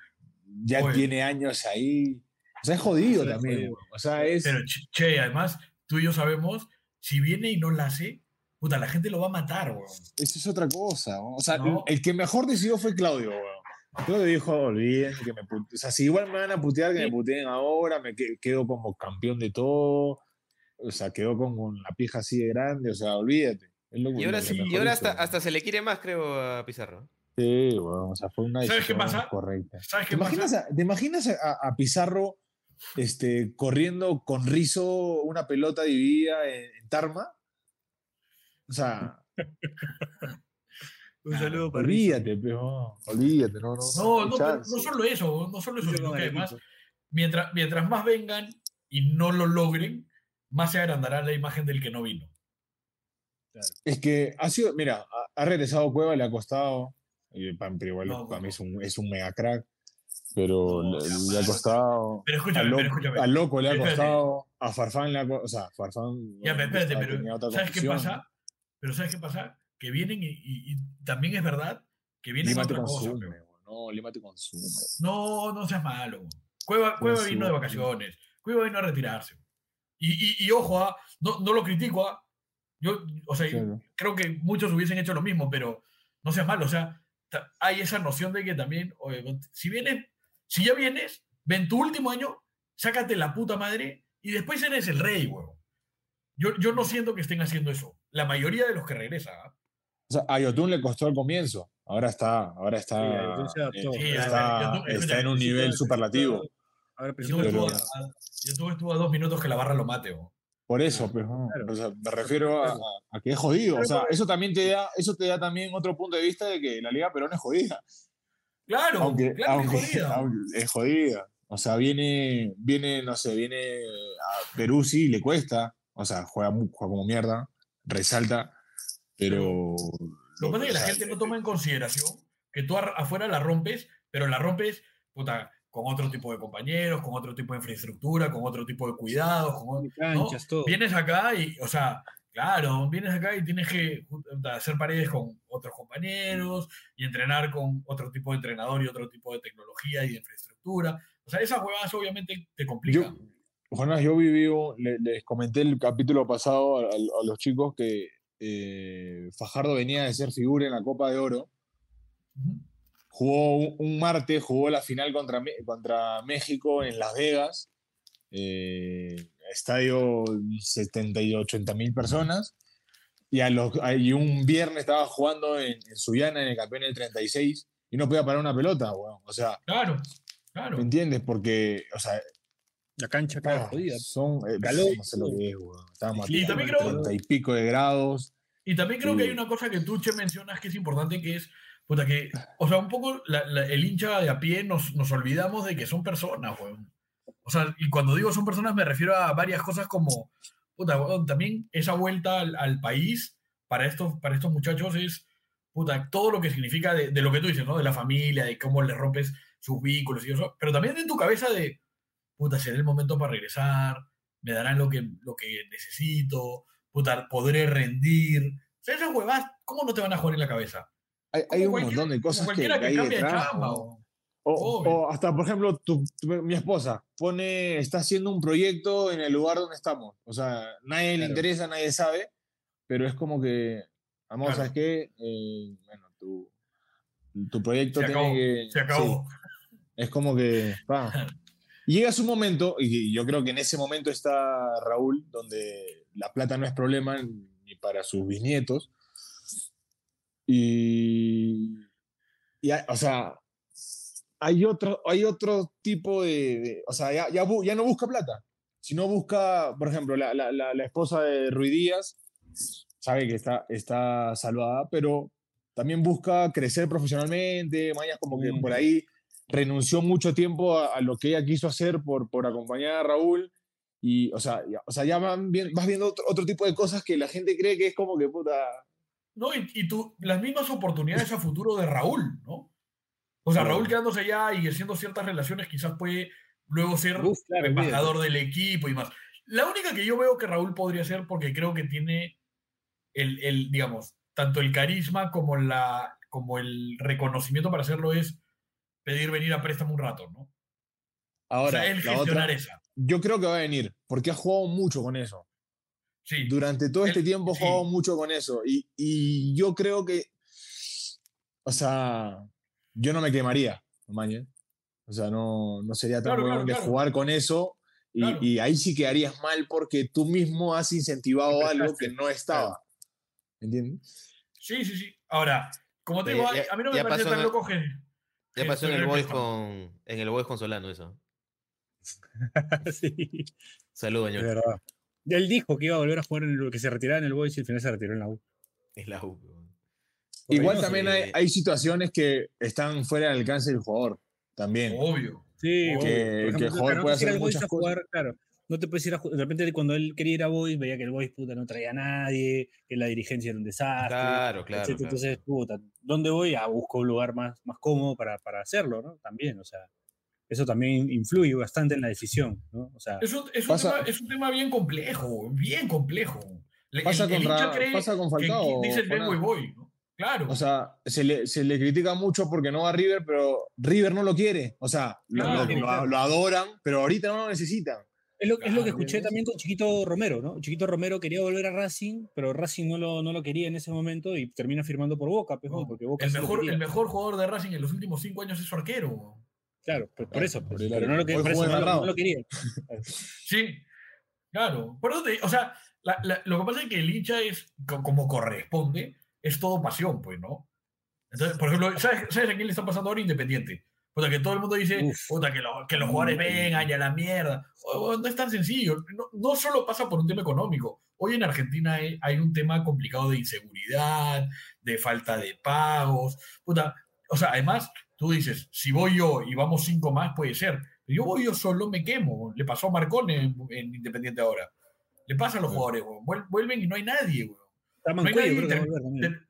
ya tiene años ahí. O sea, es jodido es también. jodido. O sea, es... Pero, che, además, tú y yo sabemos, si viene y no la hace, puta, la gente lo va a matar, weón. Eso es otra cosa. ¿no? O sea, No. el que mejor decidió fue Claudio, weón. Claudio dijo, olviden que me pute-". O sea, si igual me van a putear, que me puteen ahora, me que- quedo como campeón de todo. O sea, quedo con, la pija así de grande. O sea, olvídate. Es lo- Y ahora, sí, y ahora hasta, weón. hasta se le quiere más, creo, a Pizarro. Sí, weón. O sea, fue una ¿Sabes qué decisión pasa? correcta. ¿Sabes ¿Te qué imaginas, pasa? a, ¿te imaginas a, a Pizarro este, corriendo con rizo una pelota dividida en, en Tarma? O sea, Un saludo para Rizzo. olvídate, pero olvídate, no, no. No, no, pero chance. no solo eso, no solo eso, sino que además, mientras, mientras más vengan y no lo logren, más se agrandará la imagen del que no vino. Es que ha sido, mira, ha, regresado Cueva, le ha costado. y pa- Pero igual No, para mí no. es un, es un mega crack. Pero No, le, le ha costado. Pero escúchame, pero loco, escúchame. al loco le ha Espérate. costado. A Farfán le ha costado. O sea, Farfán. Ya, pero espérate, pero ¿sabes qué pasa? Pero ¿sabes qué pasa? Que vienen y, y- y también es verdad que vienen a Lima te cosa. consume. pero- weón. No, Lima te consume. No, no seas malo. Cueva, Cueva sí, vino de vacaciones. Cueva vino a retirarse. Y, y- ojo, ah, no, no lo critico. ah. Yo, o sea, Claro. creo que muchos hubiesen hecho lo mismo, pero no seas malo. O sea, hay esa noción de que también, oye, si vienes, si ya vienes, ven tu último año, sácate la puta madre y después eres el rey, huevo. Yo, yo no siento que estén haciendo eso. La mayoría de los que regresan. ¿ah? O sea, a Yotun le costó al comienzo. Ahora está. Ahora está. Sí, adaptó. eh, ver, está, Yotun- está en un nivel superlativo. Yo tuve, a, yo tuve estuvo a dos minutos que la barra lo mate. huevón. Por eso, pues, Claro. o sea, me refiero a, a que es jodido. O sea, eso también te da, eso te da también otro punto de vista de que la Liga Perón es jodida. Claro, Aunque, claro que aunque- jodida. aunque es jodida. O sea, viene, viene, no sé, viene a Perú sí le cuesta. O sea, juega, como mierda, resalta, pero. Lo que pasa es que la gente no toma en consideración que tú afuera la rompes, pero la rompes puta, con otro tipo de compañeros, con otro tipo de infraestructura, con otro tipo de cuidados. Con, canchas, todo. Vienes acá y, o sea, claro, vienes acá y tienes que hacer paredes con otros compañeros y entrenar con otro tipo de entrenador y otro tipo de tecnología y de infraestructura. O sea, esas huevadas obviamente te complican. Jonás, yo viví, les comenté el capítulo pasado a, a- a los chicos que eh, Fajardo venía de ser figura en la Copa de Oro. Jugó un, un martes, jugó la final contra, contra México en Las Vegas. eh, estadio 70 y 80 mil personas. Y, a los, y un viernes estaba jugando en, en Sullana, en el campeón del 36, y no podía parar una pelota, weón. O sea, Claro, claro. ¿me entiendes? Porque, o sea, La cancha acá Ah, jodida. Son, eh, Calor. no sé lo que es, weón. Estábamos Y también creo- 30 y pico de grados. Y también creo que Sí. hay una cosa que tú, Che, mencionas que es importante, que es, puta, que, o sea, un poco la- la- el hincha de a pie nos, nos olvidamos de que son personas, weón. O sea, y cuando digo son personas me refiero a varias cosas como, puta, también esa vuelta al, al país para estos, para estos muchachos es, puta, todo lo que significa de, de lo que tú dices, ¿no? De la familia, de cómo le rompes sus vínculos y eso, pero también en tu cabeza de, puta, será el momento para regresar, me darán lo que, lo que necesito, puta, podré rendir. O sea, esas huevas, ¿cómo no te van a jugar en la cabeza? Hay, hay un montón de cosas que, que hay cambia de detrás. chamba, o- O, o hasta, por ejemplo, tu- tu- mi esposa pone, está haciendo un proyecto en el lugar donde estamos. O sea, nadie le Claro. interesa, nadie sabe, pero es como que, vamos, Claro. ¿sabes qué? Eh, bueno, tu, tu proyecto Se tiene acabó, que... se acabó. sí, es como que... pa. Llega su momento, y yo creo que en ese momento está Raúl, donde la plata no es problema, ni para sus bisnietos. Y, y o sea, hay otro, hay otro tipo de, de- o sea, ya, ya, ya no busca plata, sino busca, por ejemplo, la, la, la, la esposa de Rui Díaz, sabe que está, está salvada, pero también busca crecer profesionalmente, Maya como que por Mm. ahí renunció mucho tiempo a, a lo que ella quiso hacer por, por acompañar a Raúl. Y, o sea, ya, o sea, ya van bien- vas viendo otro, otro tipo de cosas que la gente cree que es como que puta. No, y, y tú, las mismas oportunidades a futuro de Raúl, ¿no? O sea. Raúl quedándose allá y haciendo ciertas relaciones, quizás puede luego ser Uf, claro, embajador del equipo y más. La única que yo veo que Raúl podría ser, porque creo que tiene el, el, digamos, tanto el carisma como, la, como el reconocimiento para hacerlo es pedir venir a préstamo un rato, ¿no? Ahora, o sea, él gestionar otra, esa. yo creo que va a venir, porque ha jugado mucho con eso. Sí. Durante todo este tiempo ha sí. jugado mucho con eso. Y, y yo creo que, o sea, yo no me quemaría, Mañe. O sea, no, no sería tan Claro, bueno claro, de claro. jugar con eso. Y, Claro. y ahí sí quedarías mal porque tú mismo has incentivado algo que no estaba. ¿Entiendes? Sí, sí, sí. Ahora, como te Eh, digo, ya- a mí no me parece tan loco que. Ya pasó en el Boys con, en el Boys con Solano eso. sí, Saludos, señor. verdad. Él dijo que iba a volver a jugar en el que se retiraba en el Boys y al final se retiró en la U. Es la U. Igual no también hay, hay situaciones que están fuera del alcance del jugador. También. Obvio. Sí, Que- obvio. Por que el ejemplo, jugador no puede puedes ir hacer al Boys muchas a jugar, claro. No te puedes ir a ju- De repente, cuando él quería ir a Boys, veía que el Boys puta no traía a nadie, que la dirigencia era un desastre. Claro, claro. claro. Entonces, puta, ¿dónde voy? A busco un lugar más, más cómodo para, para hacerlo, ¿no? También, o sea, eso también influye bastante en la decisión, ¿no? O sea, Es un, es un Pasa- tema, es un tema bien complejo, bien complejo. Le- Pasa el, con el hincha Ra- cree pasa con que Falcao, dice vengo y voy, ¿no? Claro. O sea, se le, se le critica mucho porque no va a River, pero River no lo quiere. O sea, lo, Claro, lo- lo- claro. lo adoran, pero ahorita no lo necesitan. es lo, es lo que escuché también con Chiquito Romero, ¿no? Chiquito Romero quería volver a Racing, pero Racing no lo, no lo quería en ese momento y termina firmando por Boca, pues, No, porque Boca el, mejor, el mejor jugador de Racing en los últimos cinco años es su arquero. Claro, pues, por eso, pues, pero no lo, que- por eso no lo- agarrado. no lo quería. Sí, claro. Por eso te- o sea, la- la- lo que pasa es que el hincha es, co- como corresponde, es todo pasión, pues, ¿no? Entonces, por ejemplo, ¿sabes, ¿sabes a quién le está pasando ahora Independiente? Puta, que todo el mundo dice, Uf. puta, que, lo- que los jugadores vengan y a la mierda. O- No es tan sencillo. No, no solo pasa por un tema económico. Hoy en Argentina hay, hay un tema complicado de inseguridad, de falta de pagos. Puta, o sea, además, tú dices, si voy yo y vamos cinco más, puede ser. Pero yo voy yo solo, me quemo. Le pasó a Marcone en, en Independiente ahora. Le pasa a los jugadores. Vuel- Vuelven y no hay nadie, weón. Está No hay Mancuello, nadie creo que va a inter- volver también. de-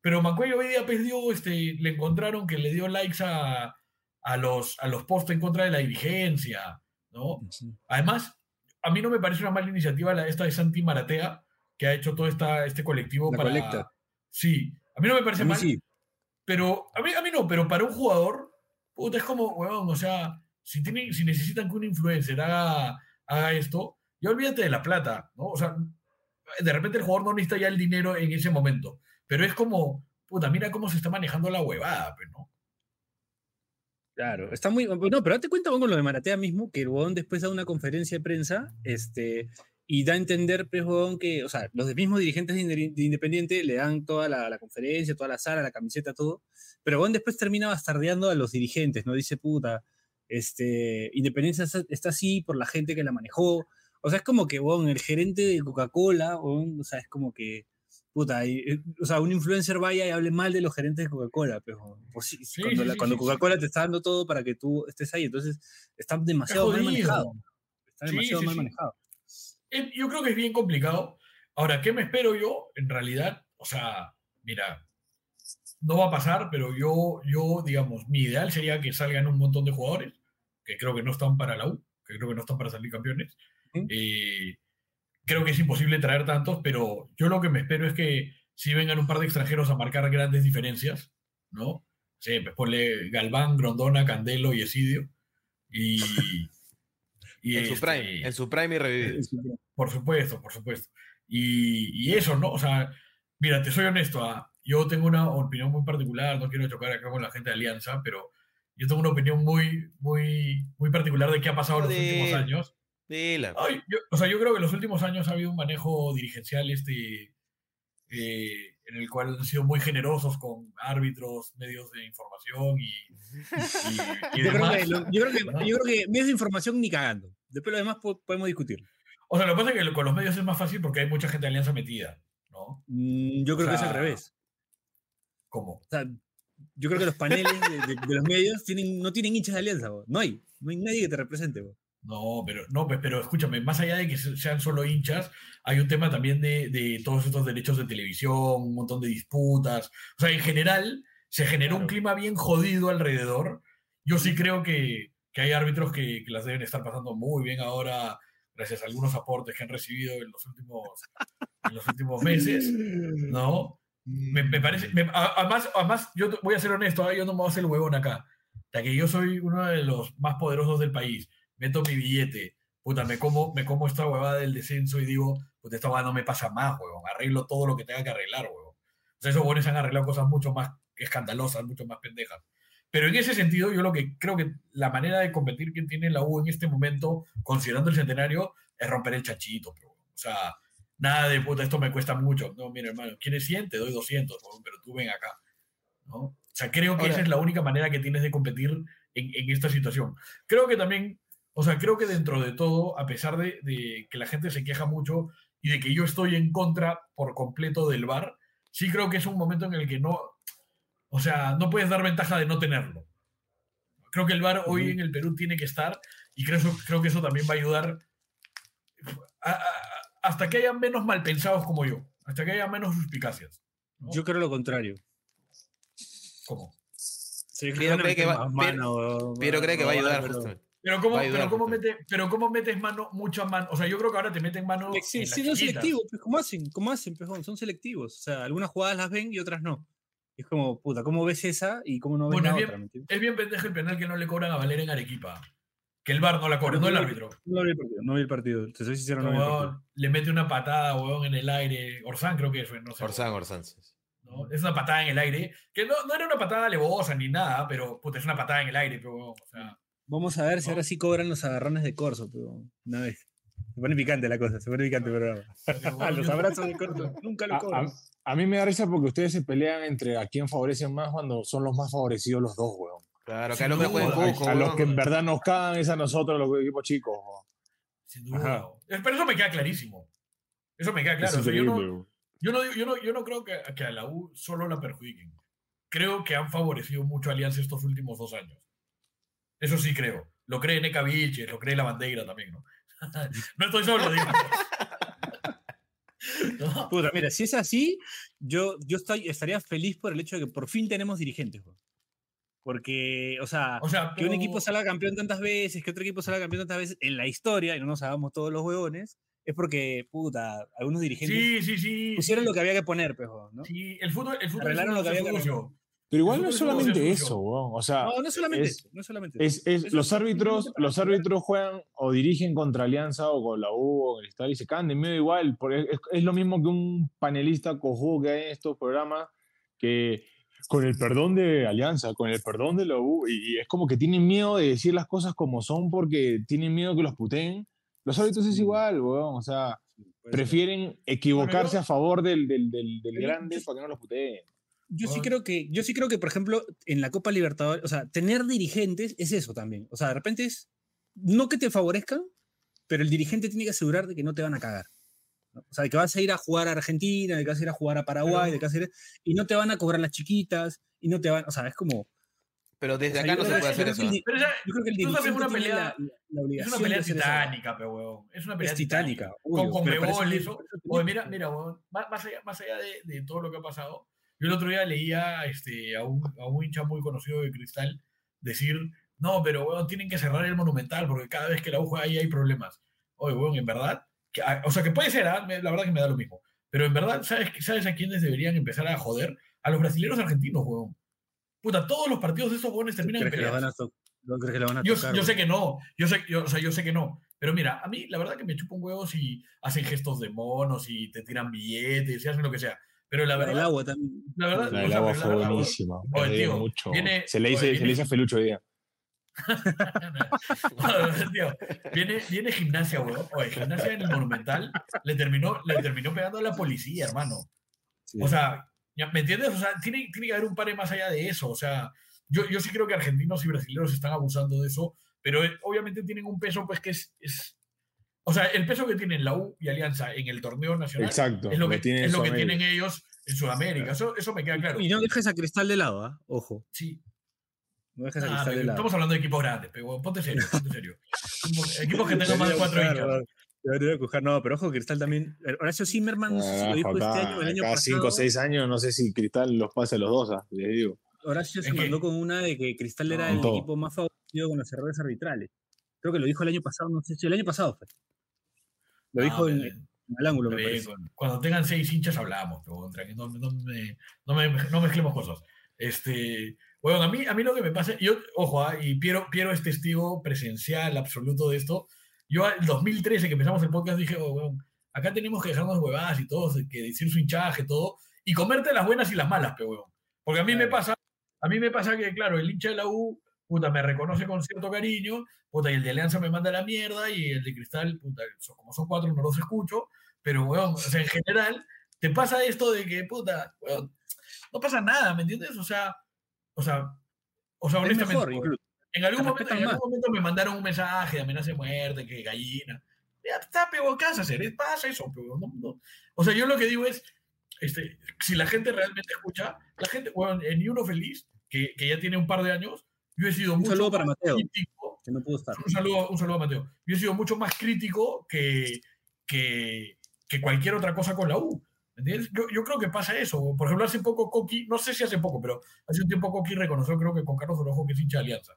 Pero Mancuello hoy día perdió, este, le encontraron que le dio likes a, a los, a los posts en contra de la dirigencia, ¿no? Además, a mí no me parece una mala iniciativa la, esta de Santi Maratea, que ha hecho todo esta, este colectivo La para... colecta. Sí, a mí no me parece A mí mal, sí. pero a mí, a mí no, pero para un jugador, puta, es como, weón, o sea, si, tienen, si necesitan que un influencer haga, haga esto, ya olvídate de la plata, ¿no? O sea, de repente el jugador no necesita ya el dinero en ese momento, pero es como, puta, mira cómo se está manejando la huevada, pues, ¿no? Claro, está muy. No, pero date cuenta con lo de Maratea mismo, que el huevón después da una conferencia de prensa este, y da a entender, pues, huevón, que, o sea, los mismos dirigentes de Inde- de Independiente le dan toda la, conferencia, toda la sala, la camiseta, todo, pero huevón después termina bastardeando a los dirigentes, ¿no? Dice, puta, este, Independencia está así por la gente que la manejó. O sea, es como que, huevón, el gerente de Coca-Cola, huevón, o sea, es como que. Puta, y, eh, o sea, un influencer vaya y hable mal de los gerentes de Coca-Cola, pero pues, sí, Sí, cuando, sí, cuando. Coca-Cola te está dando todo para que tú estés ahí, entonces está demasiado mal manejado. Está demasiado mal manejado. Yo creo que es bien complicado. Ahora, ¿qué me espero yo? En realidad, o sea, mira, no va a pasar, pero yo, yo, digamos, mi ideal sería que salgan un montón de jugadores, que creo que no están para la U, que creo que no están para salir campeones. Ujú. Eh, creo que es imposible traer tantos, pero yo lo que me espero es que si vengan un par de extranjeros a marcar grandes diferencias, ¿no? Sí, pues ponle Galván, Grondona, Candelo y Esidio. Y, y En su este, prime, en su prime y revivido. por supuesto, por supuesto. Y, y eso, ¿no? O sea, mira, te soy honesto, ah, yo tengo una opinión muy particular, no quiero chocar acá con la gente de Alianza, pero yo tengo una opinión muy, muy, muy particular de qué ha pasado en los últimos años. Dila. Ay, yo- o sea, yo creo que en los últimos años ha habido un manejo dirigencial este, eh, en el cual han sido muy generosos con árbitros, medios de información y, y- y Yo creo, demás. que, lo- yo, creo que, yo creo que medios de información ni cagando. Después lo demás po- podemos discutir. O sea, lo que pasa es que con los medios es más fácil porque hay mucha gente de alianza metida, ¿no? Mm, Yo creo O que es al revés. ¿Cómo? O sea, yo creo que los paneles de, de- de los medios tienen, no tienen hinchas de alianza. bo. No hay. No hay nadie que te represente. bo. No, pero, no, pe- pero escúchame, más allá de que se- sean solo hinchas, hay un tema también de, de todos estos derechos de televisión, un montón de disputas. O sea, en general, se generó un clima bien jodido alrededor. Yo sí creo que, que hay árbitros que, que las deben estar pasando muy bien ahora, gracias a algunos aportes que han recibido en los últimos, en los últimos meses, ¿no? Me, me parece, me- además, además, yo voy a ser honesto, ah, yo no me voy a hacer el huevón acá. Ya que yo soy uno de los más poderosos del país, meto mi billete, puta, me como, me como esta huevada del descenso y digo, puta, esta huevada no me pasa más, huevón, arreglo todo lo que tenga que arreglar, huevón. O sea, esos huevones han arreglado cosas mucho más escandalosas, mucho más pendejas. Pero en ese sentido, yo lo que creo que la manera de competir que tiene la U en este momento, considerando el centenario, es romper el chachito, pero, o sea, nada de puta, esto me cuesta mucho. No, mira, hermano, ¿quieres 100? Te doy 200, huevón, pero tú ven acá. ¿no? O sea, creo que Ahora- esa es la única manera que tienes de competir en, en esta situación. Creo que también, o sea, creo que dentro de todo, a pesar de, de que la gente se queja mucho y de que yo estoy en contra por completo del VAR, sí creo que es un momento en el que no, o sea, no puedes dar ventaja de no tenerlo. Creo que el VAR hoy en el Perú tiene que estar y creo, creo que eso también va a ayudar a- a- hasta que haya menos malpensados como yo, hasta que haya menos suspicacias. ¿no? Yo creo lo contrario. ¿Cómo? Sí, a cree que va- Pero cree que va a ayudar pero- justo. Pero ¿cómo, ayudar, pero, cómo Jorge. mete, pero ¿cómo metes mano, mucha mano? O sea, yo creo que ahora te meten mano. Sí, en sí, son selectivos, pues, ¿cómo hacen? ¿Cómo hacen, pejón? Son selectivos. O sea, algunas jugadas las ven y otras no. Es como, puta, ¿cómo ves esa y cómo no ves Bueno, la es otra? bien-. Es bien pendejo el penal que no le cobran a Valer en Arequipa. Que el VAR no la cobra, no el árbitro. No vi el partido, no vi el partido. Te soy sincero, no vi el partido. le mete una patada, huevón, en el aire. Orsán creo que fue, no sé. Orsán, Orsán. sí. ¿no? Es una patada en el aire. Que no, no era una patada alevosa ni nada, pero puta, es una patada en el aire, pero, o sea, Vamos a ver si ahora sí cobran los agarrones de corso, pero una vez. Se pone picante la cosa, se pone picante, huevón, los abrazos de corso nunca A, lo cobran. a- a mí me da risa porque ustedes se pelean entre a quién favorecen más cuando son los más favorecidos los dos, weón. Claro, Sin acá lo que juegan A, a los que en verdad nos cagan es a nosotros, los equipos chicos. weón. sin duda. Ajá. Pero eso me queda clarísimo. Eso me queda claro. es O sea, yo, no, yo, no, digo- yo, no, yo no creo que, que a la U solo la perjudiquen. Creo que han favorecido mucho a Alianza estos últimos dos años. Eso sí creo. Lo cree Neca Vilches, lo cree la bandera también, ¿no? no estoy solo, digo. ¿No? Puta, mira, si es así, yo, yo estoy, estaría feliz por el hecho de que por fin tenemos dirigentes, weón. Porque, o sea, O sea, que un equipo salga campeón tantas veces, que otro equipo salga campeón tantas veces en la historia, y no nos hagamos todos los huevones, es porque, puta, algunos dirigentes Sí, sí, sí. pusieron lo que había que poner, pejo, ¿no? Sí, el fútbol, el fútbol Arreglaron lo que había que. Pero igual no es es solamente eso, weón. O sea, No, no solamente es- eso, no solamente es, es- Eso los es árbitros, simplemente para los árbitros juegan o dirigen contra Alianza o con la U o con el Estadio y se caen de medio igual. Porque es, es lo mismo que un panelista cojudo que hay en estos programas que con el perdón de Alianza, con el perdón de la U, y, y es como que tienen miedo de decir las cosas como son porque tienen miedo que los puteen. Los árbitros es igual, weón. O sea, prefieren equivocarse yo- a favor del, del, del, del grande yo- para que no los puteen. Yo sí creo que, yo sí creo que, por ejemplo, en la Copa Libertadores, o sea, tener dirigentes es eso también. O sea, de repente es, no que te favorezcan, pero el dirigente tiene que asegurar de que no te van a cagar. ¿no? O sea, de que vas a ir a jugar a Argentina, de que vas a ir a jugar a Paraguay, Pero- de que vas a ir, y no te van a cobrar las chiquitas, y no te van, o sea, es como... Pero desde o sea, acá no se puede hacer eso. Yo creo que el dirigente una tiene pelea- la, la- la es una pelea titánica, pero huevón. Es una pelea Es titánica. Con, obvio, con para eso Oye, mira, mira, huevón, más, más allá, más allá de, de todo lo que ha pasado, yo el otro día leía este, a, un, a un hincha muy conocido de Cristal decir, no, pero huevón, tienen que cerrar el Monumental porque cada vez que la U juega ahí hay problemas. Oye, huevón, en verdad, que- a- o sea, que puede ser, ¿ah? Me- la verdad que me da lo mismo. Pero en verdad, ¿sabes, ¿sabes a quiénes deberían empezar a joder? A los brasileños argentinos, huevón. Puta, todos los partidos de esos huevones terminan en ¿Crees que lo peleas. ¿No crees que lo van a Yo, tocar? yo sé que no, yo sé, yo, o sea, yo sé que no. Pero mira, a mí la verdad que me chupa un huevo si hacen gestos de monos y te tiran billetes y hacen lo que sea. Pero la La del verdad, agua también. la verdad, La del agua fue buenísima. Se le dice a Felucho hoy día. Tío, viene, viene gimnasia, weón. Oye, gimnasia en el Monumental le terminó, le terminó pegando a la policía, hermano. Sí. O sea, ¿me entiendes? O sea, tiene, tiene que haber un par más allá de eso. O sea, yo, yo sí creo que argentinos y brasileños están abusando de eso, pero eh, obviamente tienen un peso, pues, que es, es- O sea, el peso que tienen la U y Alianza en el torneo nacional Exacto. es lo que, tiene es lo que Sudamérica. tienen ellos en Sudamérica. Eso, eso me queda claro. Y no dejes a Cristal de lado, ¿ah? Ojo. Sí. No dejes a Ah, Cristal de lado. estamos hablando de equipos grandes, pero ponte serio, ponte serio. Equipos- que tengan más de cuatro hinchas. No, pero ojo, Cristal también. Horacio Zimmerman no sé si Ah, lo dijo este año o el año cada pasado. 5 o 6 años, no sé si Cristal los pasa a los dos, ah, les digo. Horacio se mandó con una de que Cristal era el todo. equipo más favorecido con los errores arbitrales. Creo que lo dijo el año pasado, no sé si el año pasado fue. Lo Ah, dijo en, bien, en el ángulo, me parece. Cuando tengan seis hinchas hablamos, pero no, no, me- no, me- no mezclemos cosas. Este, bueno, a mí, a mí lo que me pasa, yo, ojo, ah, y Piero, Piero es testigo presencial absoluto de esto. Yo en 2013 que empezamos el podcast dije, oh, weón, acá tenemos que dejarnos huevadas y todo, que decir su hinchaje, todo, y comerte las buenas y las malas, pero weón. Porque a mí me Claro. pasa, a mí me pasa que, claro, el hincha de la U, puta, me reconoce con cierto cariño, puta, y el de Alianza me manda la mierda, y el de Cristal, puta, so- como son cuatro no los escucho, pero, weón, o sea, en general, te pasa esto de que, puta, weón, no pasa nada, ¿me entiendes? O sea, o sea, o sea, Es honestamente, mejor, en algún, momento, en algún momento me mandaron un mensaje de amenaza de muerte, que gallina. Ya está, pero ¿qué vas a hacer? Pasa eso, pero no, no. O sea, yo lo que digo es, este, si la gente realmente escucha, la gente, bueno, en Uno Feliz, que, que ya tiene un par de años, yo he sido Un mucho saludo para Mateo. crítico. Que no pudo estar. Un saludo, un saludo a Mateo. Yo he sido mucho más crítico que, que, que cualquier otra cosa con la U. Yo, yo creo que pasa eso. Por ejemplo, hace poco Coqui, no sé si hace poco, pero hace un tiempo Coqui reconoció, creo que con Carlos Orojo, que es hincha de Alianza.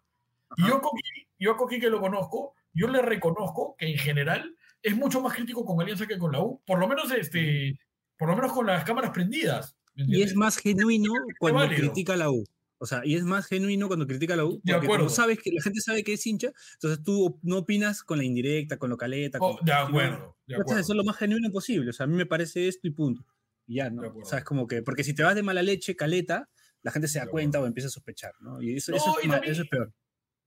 Y yo, Coqui, yo a Coqui que lo conozco, yo le reconozco que en general es mucho más crítico con Alianza que con la U. Por lo menos, este, por lo menos con las cámaras prendidas. ¿me Y es más genuino cuando válido. critica a la U. O sea, y es más genuino cuando critica a la U. De Porque acuerdo. como sabes que la gente sabe que es hincha, entonces tú no opinas con la indirecta, con lo caleta. Oh, con- de acuerdo, de acuerdo. ser lo más genuino posible. O sea, a mí me parece esto y punto. Y ya, ¿no? O sea, es como que, porque si te vas de mala leche, caleta, la gente se da De cuenta o empieza a sospechar, ¿no? Y eso, No, eso, es, y ma- también- eso es peor.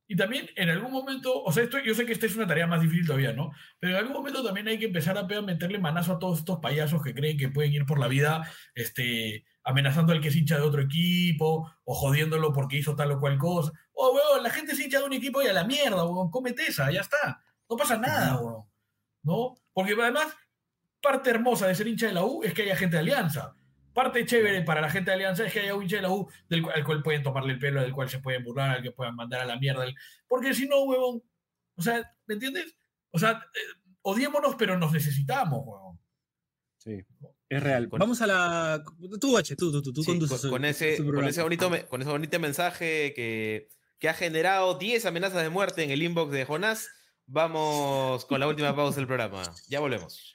Y también en algún momento, o sea, esto, yo sé que esta es una tarea más difícil todavía, ¿no? Pero en algún momento también hay que empezar a meterle manazo a todos estos payasos que creen que pueden ir por la vida este, amenazando al que es hincha de otro equipo o jodiéndolo porque hizo tal o cual cosa. Oh, weón, la gente es hincha de un equipo y a la mierda, weón, cómete esa, ya está. No pasa nada, weón. ¿No? Porque además, parte hermosa de ser hincha de la U es que haya gente de alianza. Parte chévere para la gente de Alianza es que haya un hincha de la U del cual, al cual pueden tomarle el pelo, del cual se pueden burlar, al que puedan mandar a la mierda. el- Porque si no, huevón, o sea, ¿me entiendes? O sea, eh, odiémonos, pero nos necesitamos, huevón. Sí. Es real. Con- Vamos a la. Tú, H, tú, tú, tú, tú Sí, conduces con, ese, con, ese bonito, con ese bonito mensaje que, que ha generado 10 amenazas de muerte en el inbox de Jonás, vamos con la última pausa del programa. Ya volvemos.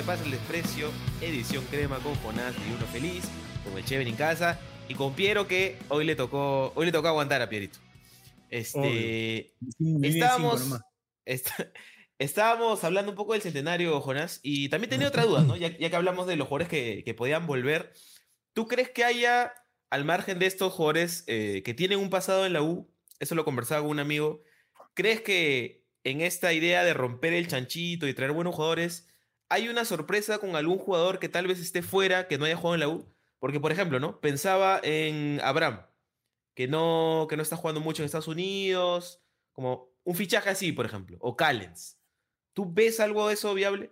De Pasa el Desprecio, edición crema con Jonás y uno feliz, con el Cheven en casa y con Piero que hoy le tocó, hoy le tocó aguantar a Pierito. Este, cinco estábamos, estábamos hablando un poco del centenario, Jonás, y también tenía otra duda, ¿no? Ya, ya que hablamos de los jugadores que, que podían volver, ¿tú crees que haya, al margen de estos jugadores eh, que tienen un pasado en la U, eso lo conversaba con un amigo, ¿crees que en esta idea de romper el chanchito y traer buenos jugadores, hay una sorpresa con algún jugador que tal vez esté fuera, que no haya jugado en la U? Porque, por ejemplo, ¿no? Pensaba en Abraham, que no, que no está jugando mucho en Estados Unidos, como un fichaje así, por ejemplo, o Callens. ¿Tú ves algo de eso viable?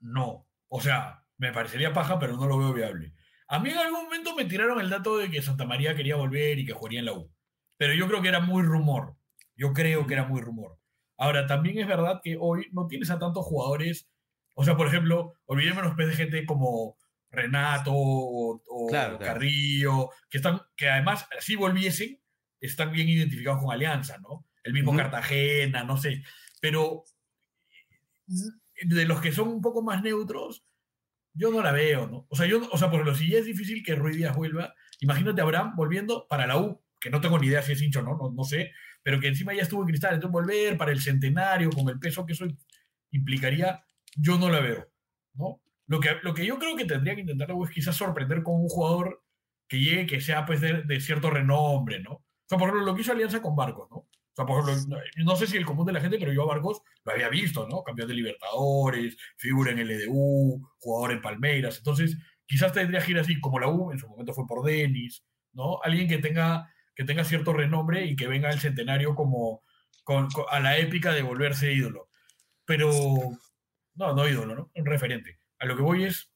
No. O sea, me parecería paja, pero no lo veo viable. A mí en algún momento me tiraron el dato de que Santa María quería volver y que jugaría en la U. Pero yo creo que era muy rumor. Yo creo que era muy rumor. Ahora, también es verdad que hoy no tienes a tantos jugadores. O sea, por ejemplo, olvidémonos de gente como Renato o, o Claro, claro. Carrillo, que, están, que además, si volviesen, están bien identificados con Alianza, ¿no? El mismo. Cartagena, no sé. pero de los que son un poco más neutros, yo no la veo, ¿no? O sea, yo, o sea, por lo si ya es difícil que Ruiz Díaz vuelva, imagínate a Abraham volviendo para la U, que no tengo ni idea si es hincho o no, no, no sé, pero que encima ya estuvo en cristal, entonces volver para el centenario con el peso que eso implicaría, yo no la veo, ¿no? Lo que, lo que yo creo que tendría que intentar es quizás sorprender con un jugador que llegue, que sea pues de, de cierto renombre, ¿no? O sea, por ejemplo, lo que hizo Alianza con Barcos, ¿no? O sea, por ejemplo, no sé si el común de la gente, pero yo a Barcos lo había visto, ¿no? Campeón de Libertadores, figura en el EDU, jugador en Palmeiras. Entonces, quizás tendría que ir así, como la U, en su momento fue por Denis, ¿no? Alguien que tenga, que tenga cierto renombre y que venga al centenario como con, con- a la épica de volverse ídolo. Pero, no, no ídolo, ¿no? Un referente. A lo que voy es,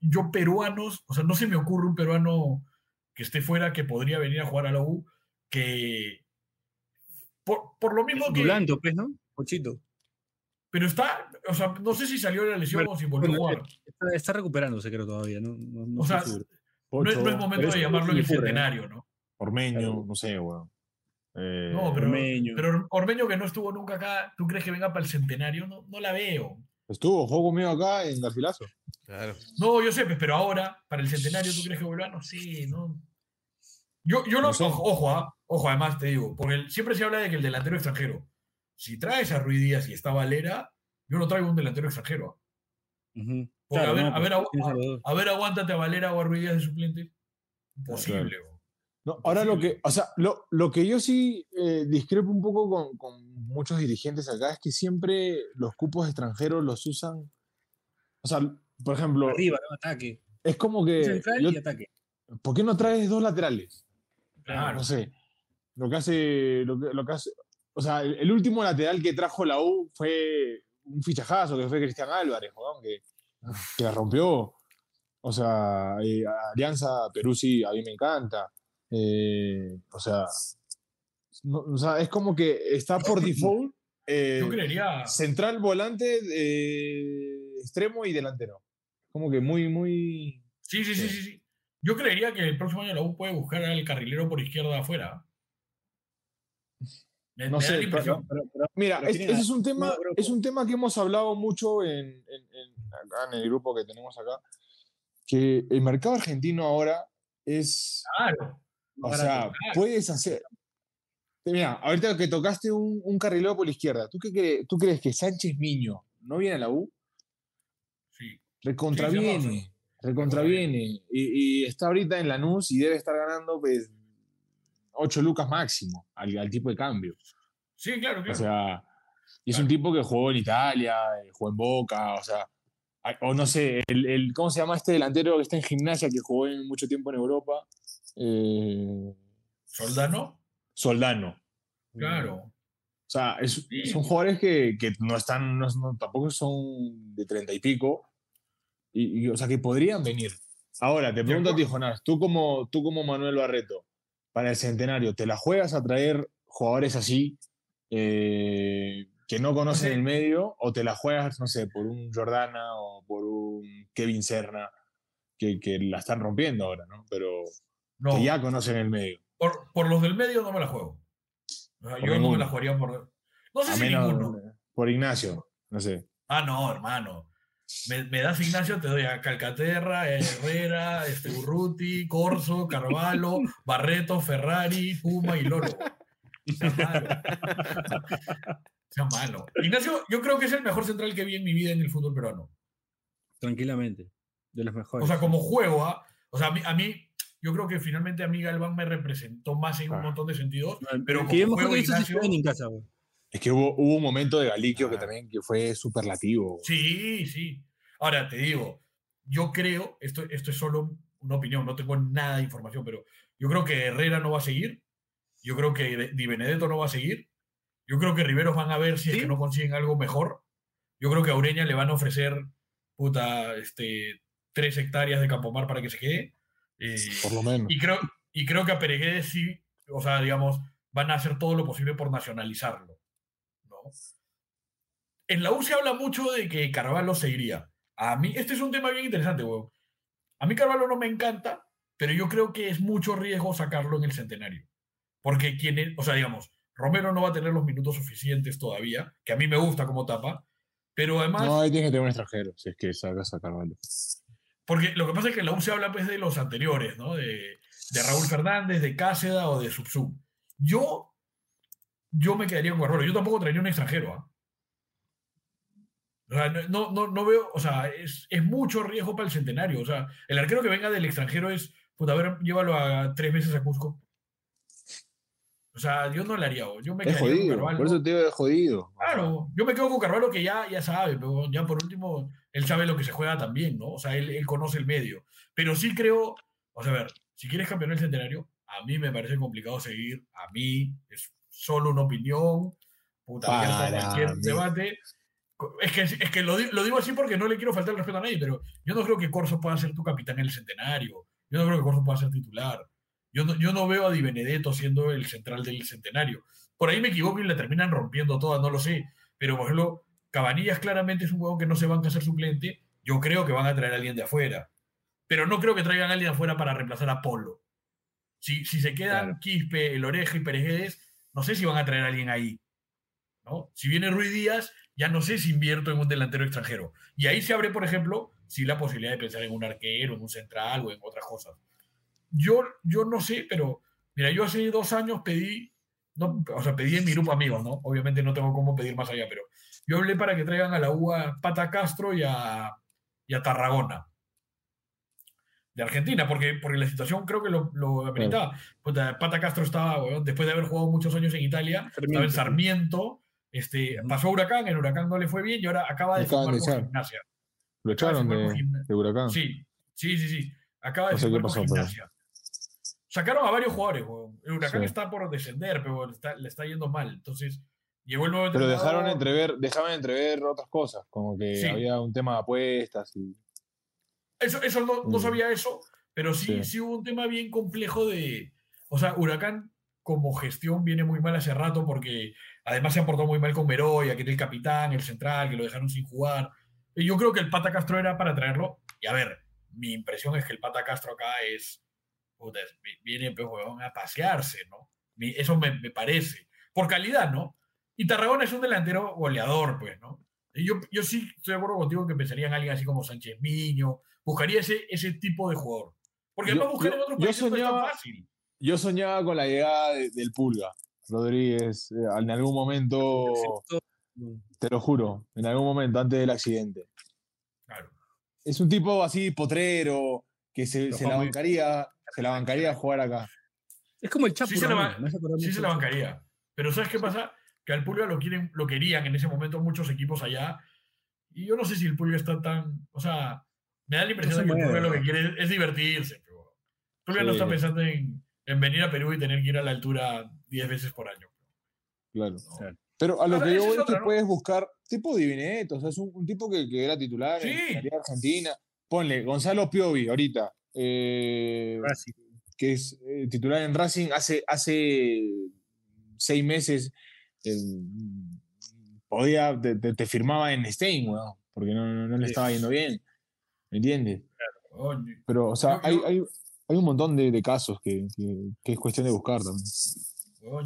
yo peruanos, o sea, no se me ocurre un peruano que esté fuera que podría venir a jugar a la U, que por, por lo mismo que... Dulanto, pues, ¿no? Pochito. Pero está, o sea, no sé si salió de la lesión o si volvió a Bueno, jugar. Está, está recuperándose, creo, todavía. No, no, no O sea. No es, no es momento de llamarlo en el ¿no? centenario, ¿no? Ormeño, Claro. no sé, weón. Eh, No, pero, Ormeño. pero Ormeño que no estuvo nunca acá, ¿tú crees que venga para el centenario? No, no la veo. Estuvo, jugó conmigo acá en Garcilaso. Claro. No, yo sé, pues, pero ahora, para el centenario, ¿tú crees que vuelva? No sé, no. Yo, yo no, No sé. ojo, ojo, ah, ojo, además te digo, porque el- siempre se habla de que el delantero extranjero, si traes a Ruiz Díaz y está Valera, yo no traigo un delantero extranjero. Claro, a ver, no, a ver, pues, agu- a ver, aguántate a Valera o a Ruiz Díaz de suplente. Imposible. bro. No, ahora lo que, o sea, lo, lo que yo sí eh, discrepo un poco con, con muchos dirigentes acá es que siempre los cupos extranjeros los usan. O sea, por ejemplo, Arriba, ¿no? Ataque. es como que. Central yo- y ataque. ¿Por qué no traes dos laterales? Claro. No sé. Lo que hace. Lo que, lo que hace o sea, el, el último lateral que trajo la U fue un fichajazo, que fue Cristian Álvarez, que, que la rompió. O sea, eh, Alianza Perú sí, a mí me encanta. Eh, o, sea, no- o sea, es como que está por default eh, Yo creería. central, volante, eh, extremo y delantero. Como que muy, muy. Sí, sí, sí, sí, sí. Yo creería que el próximo año la U puede buscar al carrilero por izquierda afuera. Me, No me sé, pero- impresión. Pero- pero- Mira, Pero es- tienen ese a- es un tema, es un tema que hemos hablado mucho en, en- en- acá en el grupo que tenemos acá, que el mercado argentino ahora es, Claro. O sea, puedes hacer. Mira, ahorita que tocaste un, un carrilero por la izquierda, ¿tú, qué cre- ¿tú crees que Sánchez Miño no viene a la U? Sí. Recontraviene, recontraviene. Y, y está ahorita en Lanús y debe estar ganando pues 8 lucas máximo al, al tipo de cambio. Sí, claro, claro. O sea, y es Claro. un tipo que jugó en Italia, eh, jugó en Boca, o sea, o no sé, el, el- ¿cómo se llama este delantero que está en gimnasia, que jugó en mucho tiempo en Europa? Eh, Soldano, Soldano. claro. O sea, es- Sí. son jugadores que, que no están, no- no- tampoco son de treinta y pico, y, y, o sea, que podrían venir. Ahora, te pregunto a ti, Jonás, tú como, tú como Manuel Barreto, para el centenario, ¿te la juegas a traer jugadores así, eh, que no conocen el medio, o te la juegas, no sé, por un Jordana o por un Kevin Serna, que, que la están rompiendo ahora, ¿no? Pero No, que ya conocen el medio. por, por los del medio no me la juego. Por yo no me la jugaría por. No sé A si menos ninguno. por Ignacio, no sé. Ah, no, hermano. Me, me das Ignacio, te doy a Calcaterra, Herrera, este, Urruti, Corso, Carvalho, Barreto, Ferrari, Puma y Loro. Sea malo. Sea malo. Ignacio, yo creo que es el mejor central que vi en mi vida en el fútbol peruano. Tranquilamente. De los mejores. O sea, como juego, ¿ah? O sea, a mí, a mí, yo creo que finalmente a mí Galván me representó más en un Ah. montón de sentidos. Pero como juego, que Ignacio- en casa, güey. Es que hubo, hubo un momento de Galiquio que Ah. también que fue superlativo. Sí, sí. Ahora te digo, yo creo, esto, esto es solo una opinión, no tengo nada de información, pero yo creo que Herrera no va a seguir. Yo creo que Di Benedetto no va a seguir. Yo creo que Riveros van a ver si es que no consiguen algo mejor. Yo creo que a Ureña le van a ofrecer puta, este, tres hectáreas de Campomar para que se quede. Eh, Por lo menos. y creo, y creo que a Peregués sí, o sea, digamos, van a hacer todo lo posible por nacionalizarlo. ¿no? En la U se habla mucho de que Carvalho se iría. A mí, este es un tema bien interesante, weón. A mí Carvalho no me encanta, pero yo creo que es mucho riesgo sacarlo en el centenario. Porque quien o sea, digamos, Romero no va a tener los minutos suficientes todavía, que a mí me gusta como tapa, pero además... No, ahí tiene que tener un extranjero, si es que sacas a Carvalho. Porque lo que pasa es que en la U se habla pues, de los anteriores, ¿no? De, Raúl Fernández, de Cáceda o de Subsub. Yo, yo me quedaría con Carvalho. Yo tampoco traería un extranjero, ¿ah? O sea, no, no, no veo, o sea, es, es, mucho riesgo para el centenario. O sea, el arquero que venga del extranjero es, puta, a ver, llévalo a tres meses a Cusco. O sea, yo no le haría. Yo me es jodido, con Carvalho. Por eso te digo, es jodido. Claro, yo me quedo con Carvalho que ya, ya sabe, pero ya por último, él sabe lo que se juega también, ¿no? O sea, él, él conoce el medio. Pero sí creo, o sea, a ver, si quieres campeonar el centenario, a mí me parece complicado seguir. A mí es solo una opinión. Puta, Para cualquier mí. debate. Es que, es que lo, lo, digo así porque no le quiero faltar el respeto a nadie, pero yo no creo que Corso pueda ser tu capitán en el centenario. Yo no creo que Corso pueda ser titular. Yo no, yo no veo a Di Benedetto siendo el central del centenario. Por ahí me equivoco y le terminan rompiendo todas, no lo sé. Pero, por ejemplo, Cabanillas claramente es un juego que no se van a hacer suplente. Yo creo que van a traer a alguien de afuera. Pero no creo que traigan a alguien de afuera para reemplazar a Polo. Si, si se quedan claro. Quispe, El Oreja y Perejedes, no sé si van a traer a alguien ahí. ¿no? Si viene Ruiz Díaz, ya no sé si invierto en un delantero extranjero. Y ahí se abre, por ejemplo, sí la posibilidad de pensar en un arquero, en un central o en otras cosas. Yo, yo no sé, pero mira, yo hace dos años pedí, no, o sea, pedí en mi grupo amigos, ¿no? Obviamente no tengo cómo pedir más allá, pero yo hablé para que traigan a la UA Pata Castro y a, y a Tarragona de Argentina, porque, porque la situación creo que lo, lo ameritaba. Pues, Pata Castro estaba, bueno, después de haber jugado muchos años en Italia, Sarmiento. estaba en Sarmiento, este, pasó a Huracán, en Huracán no le fue bien y ahora acaba de con Gimnasia. ¿Lo echaron de, de, Huracán? Sí, sí, sí, sí. Acaba de firmar pasó, con Gimnasia. Pero... Sacaron a varios jugadores, weón. El Huracán sí. está por descender, pero le está, le está yendo mal. Entonces, llegó el nuevo Pero dejaron entrever, dejaban entrever otras cosas, como que sí. había un tema de apuestas y eso, eso no, no, sabía eso, pero sí, sí. sí hubo un tema bien complejo de. O sea, Huracán como gestión viene muy mal hace rato porque además se aportó muy mal con Meroya, que era el capitán, el central, que lo dejaron sin jugar. Y yo creo que el Pata Castro era para traerlo. Y a ver, mi impresión es que el Pata Castro acá es. Puta, viene pues, huevón, a pasearse, ¿no? Eso me, me, parece. Por calidad, ¿no? Y Tarragona es un delantero goleador, pues, ¿no? Yo, yo sí estoy de acuerdo contigo que pensaría en alguien así como Sánchez Miño, buscaría ese, ese tipo de jugador. Porque buscar yo, en otros países soñaba, no es tan fácil. Yo soñaba con la llegada de, del Pulga, Rodríguez, eh, en algún momento, te lo juro, en algún momento antes del accidente. Claro. Es un tipo así potrero, que se, se la bancaría, se la bancaría a jugar acá. Es como el Chapo. Sí, se la, sí se la bancaría. Pero ¿sabes qué pasa? Que al Pulga lo, quieren, lo querían en ese momento muchos equipos allá. Y yo no sé si el Pulga está tan. O sea, me da la impresión no de que Pulga lo que quiere es divertirse. Pero Pulga sí. no está pensando en, en, venir a Perú y tener que ir a la altura 10 veces por año. Claro. No. Pero a lo Ahora, que yo voy es que ¿no? puedes buscar tipo Divineto, o sea, es un, un tipo que, que, era titular sí. en la Argentina. Ponle Gonzalo Piovi ahorita, eh, que es eh, titular en Racing hace, hace seis meses. Eh, podía, te, te, firmaba en Stein, bueno, porque no, no, no le estaba yendo bien. ¿Me entiendes? Claro. Pero, o sea, hay, hay, hay, un montón de, de casos que, que, que, es cuestión de buscar también.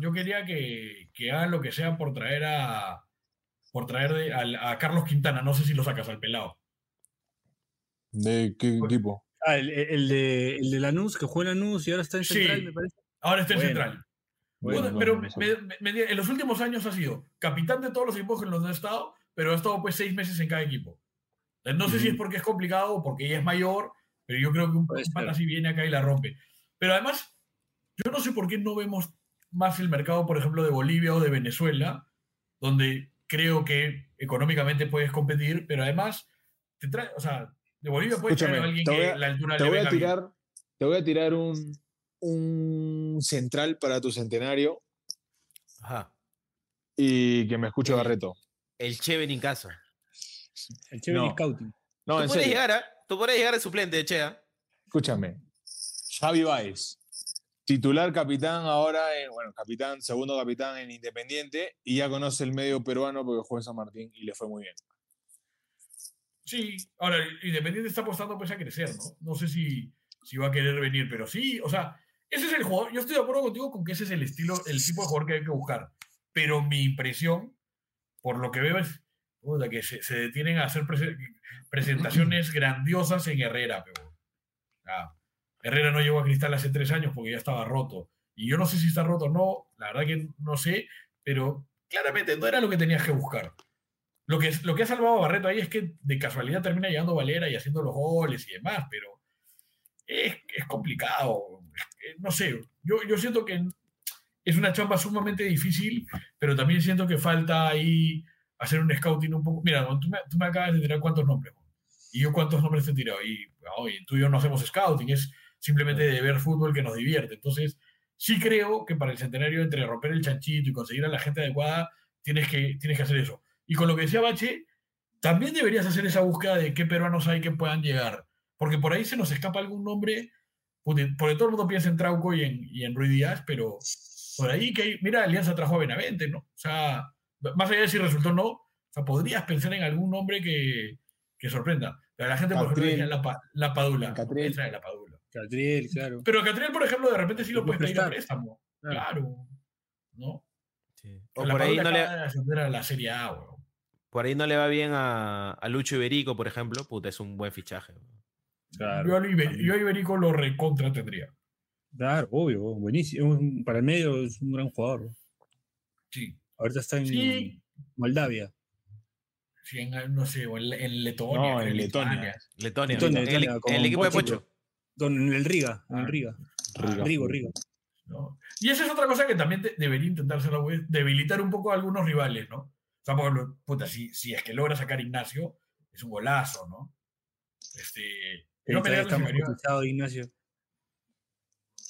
Yo quería que, que hagan lo que sea por traer a por traer de, a, a, Carlos Quintana. No sé si lo sacas al pelado. ¿De qué equipo? Ah, el, el, de, el de Lanús, que juega en Lanús y ahora está en Central, sí, me parece. Ahora está en bueno. Central. Bueno, bueno, pero me, me, en los últimos años ha sido capitán de todos los equipos en los que ha estado, pero ha estado pues seis meses en cada equipo. No sé si es porque es complicado o porque ella es mayor, pero yo creo que un, pata así viene acá y la rompe. Pero además, yo no sé por qué no vemos más el mercado, por ejemplo, de Bolivia o de Venezuela, donde creo que económicamente puedes competir, pero además te trae, o sea, de Bolivia puedes traer a alguien voy a, que la altura te le voy a tirar, bien. Te voy a tirar un, un central para tu centenario. Ajá. Y que me escuche Barreto. El Cheven en casa. El Cheven no. Scouting. No, ¿Tú, puedes llegar a, tú puedes llegar al suplente de Chea. Escúchame. Javi Baez. Titular capitán ahora, en, bueno, capitán, segundo capitán en Independiente y ya conoce el medio peruano porque jugó en San Martín y le fue muy bien. Sí, ahora Independiente está apostando pues a crecer, ¿no? No sé si, si va a querer venir, pero sí, o sea, ese es el jugador. Yo estoy de acuerdo contigo con que ese es el estilo, el tipo de jugador que hay que buscar. Pero mi impresión, por lo que veo, es puta, que se, se detienen a hacer prese- presentaciones grandiosas en Herrera. Pero, ah, Herrera no llegó a Cristal hace tres años porque ya estaba roto. Y yo no sé si está roto o no, la verdad que no sé, pero claramente no era lo que tenías que buscar. Lo que, lo que ha salvado a Barreto ahí es que de casualidad termina llegando Valera y haciendo los goles y demás, pero es, es complicado. Eh, No sé, yo, yo siento que es una chamba sumamente difícil, pero también siento que falta ahí hacer un scouting un poco. Mira, tú me, tú me acabas de tirar cuántos nombres, y yo cuántos nombres te he tirado, y tú y yo no hacemos scouting, es simplemente de ver fútbol que nos divierte. Entonces, sí creo que para el centenario, entre romper el chanchito y conseguir a la gente adecuada, tienes que, tienes que hacer eso. Y con lo que decía Bache, también deberías hacer esa búsqueda de qué peruanos hay que puedan llegar. Porque por ahí se nos escapa algún nombre, porque, todo el mundo piensa en Trauco y en, y en Ruiz Díaz, pero por ahí que hay, mira, Alianza trajo a Benavente, ¿no? O sea, más allá de si resultó o no, o sea, podrías pensar en algún nombre que, que sorprenda. Pero la gente, por ejemplo, la, pa- la Padula. Catriel. Entra en la Padula. Catriel, claro. Pero Catriel, por ejemplo, de repente sí lo puedes puedes pedir a prestar. préstamo. Claro. Claro. ¿No? O la por ahí, Padula no le, a la Serie A, weón. Por ahí no le va bien a, a Lucho Iberico, por ejemplo. Puta, es un buen fichaje. Claro, yo, a Iber- también. yo a Iberico lo recontra tendría. Claro, obvio, buenísimo. Para el medio es un gran jugador. Sí. Ahorita está en Sí. Moldavia. Sí, en, no sé, o en, en Letonia. No, en Letonia. Letonia. Letonia, en el, Letonia, en con el equipo de Pocho. Con en el Riga, en el Ah. Riga. Riga. Rigo, Rigo. ¿no? Y esa es otra cosa que también te- debería intentarse la web, debilitar un poco a algunos rivales, ¿no? Ejemplo, puta, si, si es que logra sacar Ignacio, es un golazo, ¿no? Este, estamos sacaría- cotizados, Ignacio.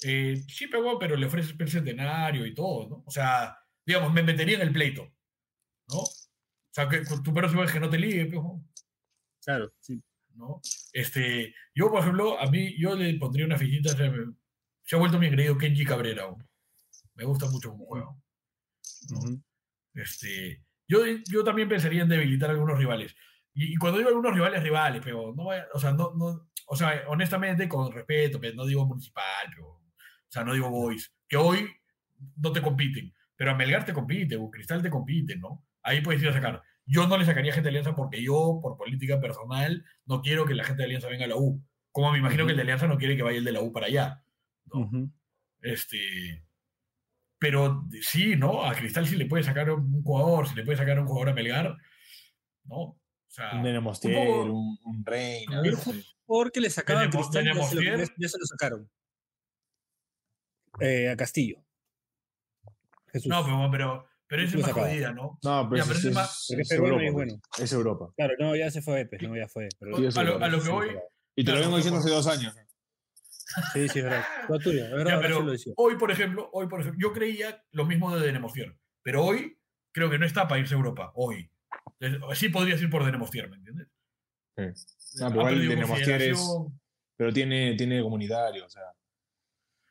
eh, sí, pero, pero le ofreces el centenario y todo, ¿no? O sea, digamos, me metería en el pleito, ¿no? O sea, que tu perro es que no te ligue, ¿no? Claro, sí. ¿no? Este, yo, por ejemplo, a mí, yo le pondría una fichita, se, me- se ha vuelto mi engreído Kenji Cabrera. ¿no? Me gusta mucho como juega. ¿no? Este, yo, yo también pensaría en debilitar a algunos rivales. Y, y cuando digo algunos rivales, rivales, pero no vaya- o sea, no, no, o sea, honestamente, con respeto, pero no digo municipal, pero, o sea, no digo boys, que hoy no te compiten, pero a Melgar te compite, o Cristal te compite, ¿no? Ahí puedes ir a sacar. Yo no le sacaría gente de Alianza porque yo, por política personal, no quiero que la gente de Alianza venga a la U. Como me imagino que el de Alianza no quiere que vaya el de la U para allá. ¿no? Ujú. Este, pero sí, ¿no? A Cristal sí le puede sacar un jugador, si le puede sacar un jugador a Melgar, ¿no? O sea, Un Nene Mostier, poco- un, un Reina. Sé. Porque le sacaban a Cristal, ya se, lo, ya- ya se lo sacaron. Eh, a Castillo. Jesús. no, pero, pero, pero Lo es más jodida, ¿no? No, pero Ya, es, pero ese es- es más- es Europa. es pues. bueno. Es Europa. Claro, no, ya se fue Epes, no, ya fue. pero- Sí, es a, lo, a lo que voy, Y te lo Claro, vengo no diciendo hace dos años. Sí, sí, es verdad. Todo tuyo, es verdad, Ya, pero lo hoy, por ejemplo, hoy, por ejemplo, yo creía lo mismo de Denemostier, pero hoy creo que no está para irse a Europa, hoy. Sí podrías ir por Denemostier, ¿me entiendes? Sí. Pero igual es- tiene, tiene comunitario, o sea.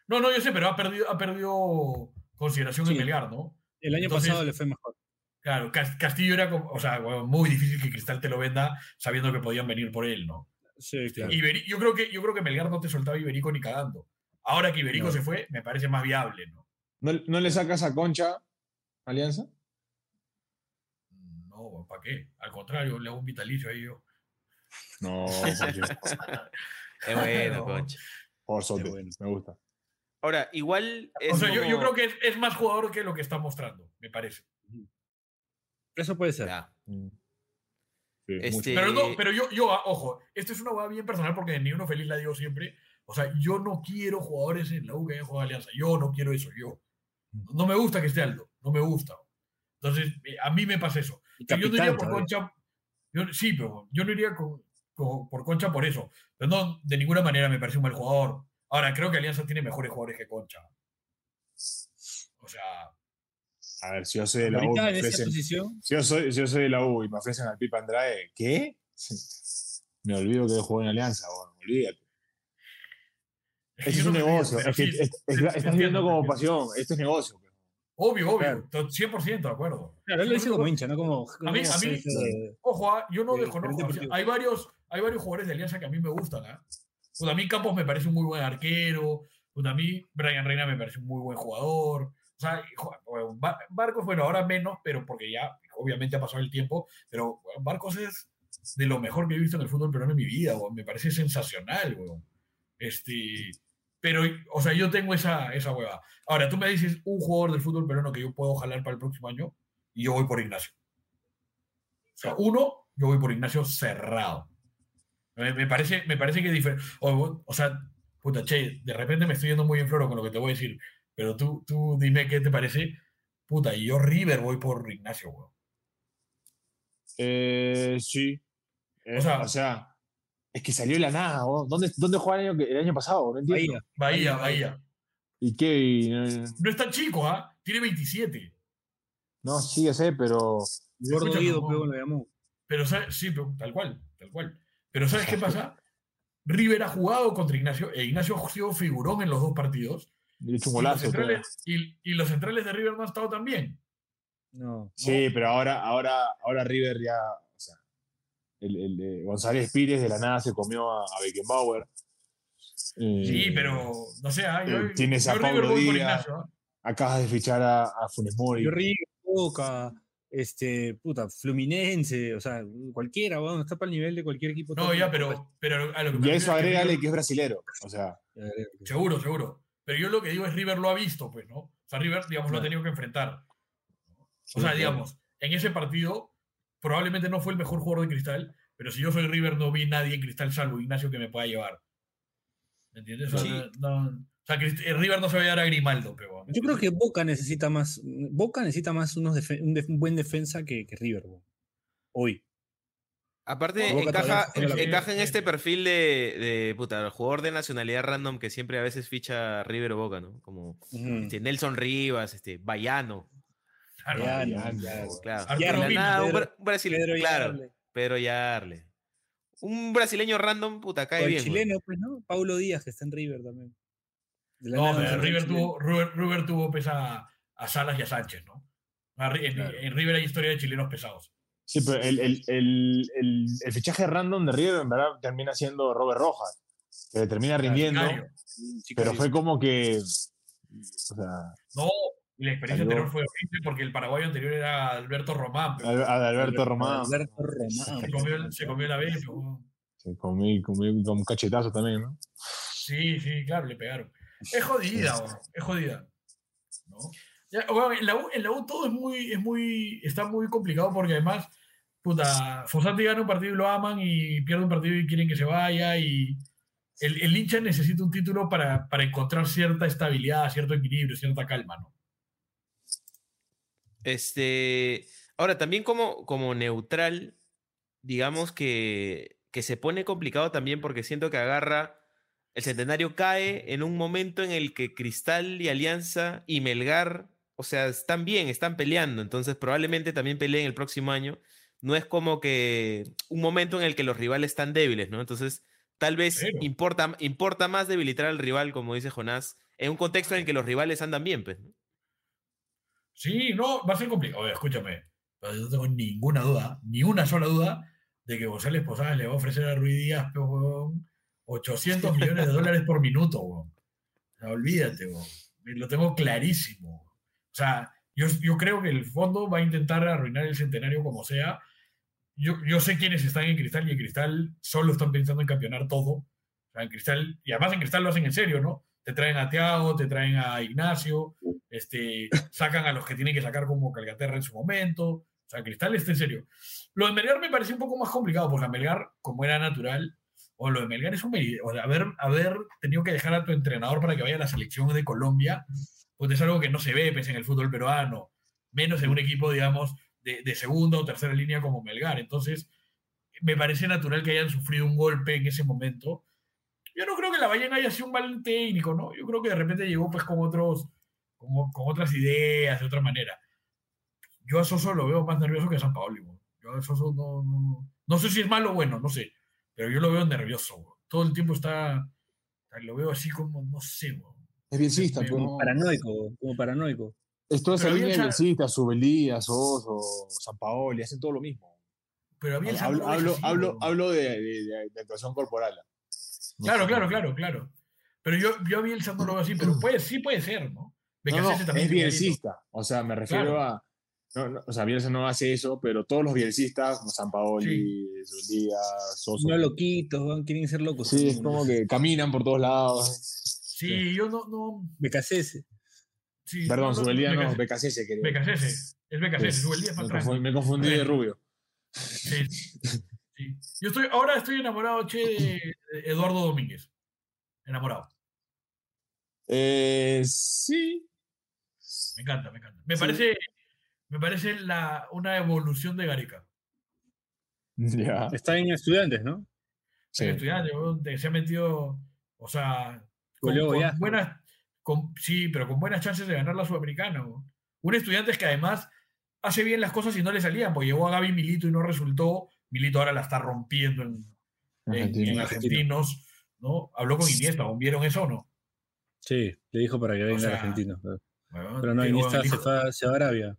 No, no, yo sé, pero ha perdido, ha perdido consideración Sí. en Melgar, ¿no? El año Entonces- pasado le fue mejor. Claro, Cas- Castillo era como, o sea, muy difícil que Cristal te lo venda sabiendo que podían venir por él, ¿no? Sí, claro. Iberi- yo, creo que, yo creo que Melgar no te soltaba Iberico ni cagando. Ahora que Iberico No. se fue, me parece más viable, ¿no? ¿No, no le sacas a Concha Alianza? No, ¿para qué? Al contrario, le hago un vitalicio ahí yo. No, Es bueno, No. concha. por Qué bueno. me gusta. Ahora, igual es O sea, yo, yo creo que es, es más jugador que lo que está mostrando, me parece. Eso puede ser. Ya. Sí, Este-. Pero no, pero yo, yo, ah, ojo, esto es una hueá bien personal porque Ni Uno Feliz la digo siempre. O sea, yo no quiero jugadores en la U que hayan jugado Alianza. Yo no quiero eso, yo. No me gusta que esté Aldo, no me gusta. Entonces, eh, a mí me pasa eso. Y Yo no iría capitán por. Concha. yo- sí, pero yo no iría con- con- por Concha por eso. Pero no, de ninguna manera me parece un mal jugador. Ahora, creo que Alianza tiene mejores jugadores que Concha. O sea, A ver, si yo soy de la U, me ofrecen, si yo soy, si yo soy de la U y me ofrecen al Pipa Andrade, ¿qué? Me olvido que jugó en Alianza, bueno, olvídate. es que Este es yo un negocio, río, es que pero sí, es- es- te- te estás viendo como pasión, esto es negocio. pues. Obvio, obvio, Claro. to- 100% de acuerdo. claro, él lo dice como hincha, no como. A mí- a mí- de- Ojo, ah, yo no desconozco. o sea, hay, varios, hay varios jugadores de Alianza que a mí me gustan. ¿ah? Pues a mí Campos me parece un muy buen arquero. Puta, a mí Brian Reina me parece un muy buen jugador. O sea, Barcos, bueno, ahora menos, pero porque ya obviamente ha pasado el tiempo, pero Barcos es de lo mejor que he visto en el fútbol peruano en mi vida, weón. me parece sensacional. Este, pero, o sea, yo tengo esa, esa hueva. Ahora, tú me dices un jugador del fútbol peruano que yo puedo jalar para el próximo año y yo voy por Ignacio. O sea, uno, yo voy por Ignacio cerrado. Me, me parece, me parece que es diferente. O, o sea, puta, che, de repente me estoy yendo muy en floro con lo que te voy a decir, pero tú, tú dime qué te parece. Puta, y yo River voy por Ignacio, weón. Eh, sí. Eh, O sea- o sea, es que salió de la nada. vos. ¿Dónde, dónde jugaba el año, el año pasado? No entiendo. Bahía. Bahía, Bahía, Bahía. ¿Y qué? Y, eh, No es tan chico, ¿ah? Tiene 27. No, sí, ya sé, pero. El gordo Escúchame, Guido, no. pero lo llamó. Pero, ¿sabes? Sí, pero tal cual, tal cual. Pero ¿sabes qué pasa? River ha jugado contra Ignacio, e Ignacio ha sido figurón en los dos partidos. Hecho un Y los, golazo. y, y los centrales de River no han estado tan bien. No. Sí, pero ahora, ahora, ahora River ya. O sea, el, el, eh, González Pires de la nada se comió a, a Beckenbauer. Eh, Sí, pero no sé, ah, yo, eh, tienes yo a Pablo Díaz. Ah. Acabas de fichar a, a Funes Mori. Yo River, Boca, este, puta, Fluminense, o sea, cualquiera, bueno, está para el nivel de cualquier equipo. No, ya, pero, pero a lo que me Y eso agrégale que es brasilero. O sea, Seguro, seguro. Pero yo lo que digo es River lo ha visto, pues, ¿no? O sea, River, digamos, lo ha tenido que enfrentar. O sea, digamos, en ese partido probablemente no fue el mejor jugador de Cristal, pero si yo soy River no vi nadie en Cristal salvo Ignacio que me pueda llevar. ¿Me entiendes? O sea, Sí. no- no- o sea, Crist- eh, River no se va a llevar a Grimaldo, pero... Yo creo que Boca necesita más, Boca necesita más unos un, def- un buen defensa que, que River, hoy. Aparte, encaja, en este perfil de, de puta, el jugador de nacionalidad random que siempre a veces ficha River o Boca, ¿no? Como este, Nelson Rivas, este, Bayano, Claro. Weón. claro. Nada, Pedro- un brasile- Pedro claro, Yarle. Pedro Yarle. Un brasileño random, puta, cae el bien. weón. chileno, pues, ¿no? Paulo Díaz, que está en River también. No, pero River el tuvo, River, River tuvo pesa a Salas y a Sánchez, ¿no? A Ri- En, Claro. en River hay historia de chilenos pesados. Sí, pero el, el, el, el, el fichaje random de River en verdad termina siendo Robert Rojas, que termina rindiendo, pero fue como que. O sea, No, la experiencia Salió. anterior fue horrible porque el paraguayo anterior era Alberto Román. pero Al- Alberto Román Alberto Román. se, comió, se comió la vez. se comió, comió con un cachetazo también, ¿no? Sí, sí, claro, le pegaron. Es jodida, es jodida. ¿no? Ya, weón, en, la U, en la U todo es muy, es muy, está muy complicado porque además, puta, Fossati gana un partido y lo aman y pierde un partido y quieren que se vaya y el, el hincha necesita un título para, para encontrar cierta estabilidad, cierto equilibrio, cierta calma, ¿no? Este, ahora también como, como neutral, digamos que, que se pone complicado también porque siento que agarra, el centenario cae en un momento en el que Cristal y Alianza y Melgar, o sea, están bien, están peleando, entonces probablemente también peleen el próximo año. No es como que un momento en el que los rivales están débiles, ¿no? Entonces, tal vez importa, importa más debilitar al rival, como dice Jonás, en un contexto en el que los rivales andan bien, pues. ¿no? Sí, no, va a ser complicado. Oye, escúchame, yo no tengo ninguna duda, ni una sola duda, de que González Posadas le va a ofrecer a Ruiz Díaz, pe, weón, 800 millones de dólares por minuto, weón. O sea, olvídate, weón. Lo tengo clarísimo. Sea, yo, yo creo que el fondo va a intentar arruinar el centenario como sea. Yo, yo sé quiénes están en Cristal y en Cristal solo están pensando en campeonar todo. O sea, en Cristal, y además en Cristal lo hacen en serio, ¿no? Te traen a Thiago, te traen a Ignacio, este, sacan a los que tienen que sacar como Calcaterra en su momento. O sea, Cristal está en serio. Lo de Melgar me pareció un poco más complicado, porque a Melgar, como era natural, o lo de Melgar es un. O sea, haber, haber tenido que dejar a tu entrenador para que vaya a la selección de Colombia, pues es algo que no se ve pues, en el fútbol peruano, menos en un equipo, digamos, de, de segunda o tercera línea como Melgar. Entonces, me parece natural que hayan sufrido un golpe en ese momento. Yo no creo que la ballena haya sido un mal técnico, ¿no? Yo creo que de repente llegó pues con otros, como, con otras ideas, de otra manera. Yo a Soso lo veo más nervioso que a San Paolo. güey. Yo a Soso no, no, no sé si es malo o bueno, no sé. Pero yo lo veo nervioso. güey. Todo el tiempo está. Lo veo así como, no sé. güey. Es biencista, Como pues, Como ¿no? paranoico, como paranoico. Es toda esa línea biencista, Subelía, Soso, San Paoli, hacen todo lo mismo. Pero el Hablo, hablo, sí, hablo, güey. hablo de, de- de- de actuación corporal. No Claro, sé. claro, claro, claro. Pero yo, yo a Bielsa no lo veo así, pero puede, sí puede ser, ¿no? No, no, Becasese también es bielcista. O sea, me refiero Claro. a. no, no, o sea, Bielsa no hace eso, pero todos los bielsistas, como San Paoli, Díaz, Soso. No loquitos, quieren ser locos. Sí, es como que caminan por todos lados. Sí, yo no. no BKCS. sí, Perdón, no, no, Subeldía no, Becasese- quería. Becasese. Es Becasese, Subeldía es Me más confundí, tranqui. me confundí de rubio. Sí, sí. Yo estoy, ahora estoy enamorado, che, de Eduardo Domínguez. Enamorado. Eh, sí. Me encanta, me encanta. Me Sí. parece, me parece la, una evolución de Gareca. Ya. Está en estudiantes, ¿no? Sí. El estudiante, weón, te- se ha metido, o sea, con, buenas, con- sí, pero con buenas chances de ganar la Sudamericana. Un estudiante que además hace bien las cosas y no le salían, porque llegó a Gaby Milito y no resultó. Milito ahora la está rompiendo en, en- Argentina. en argentinos, ¿no? Habló con Iniesta, ¿o ¿vieron eso o no? Sí, le dijo para que venga sea, el argentino. Pero, no, Iniesta se fue, a- se va a Arabia.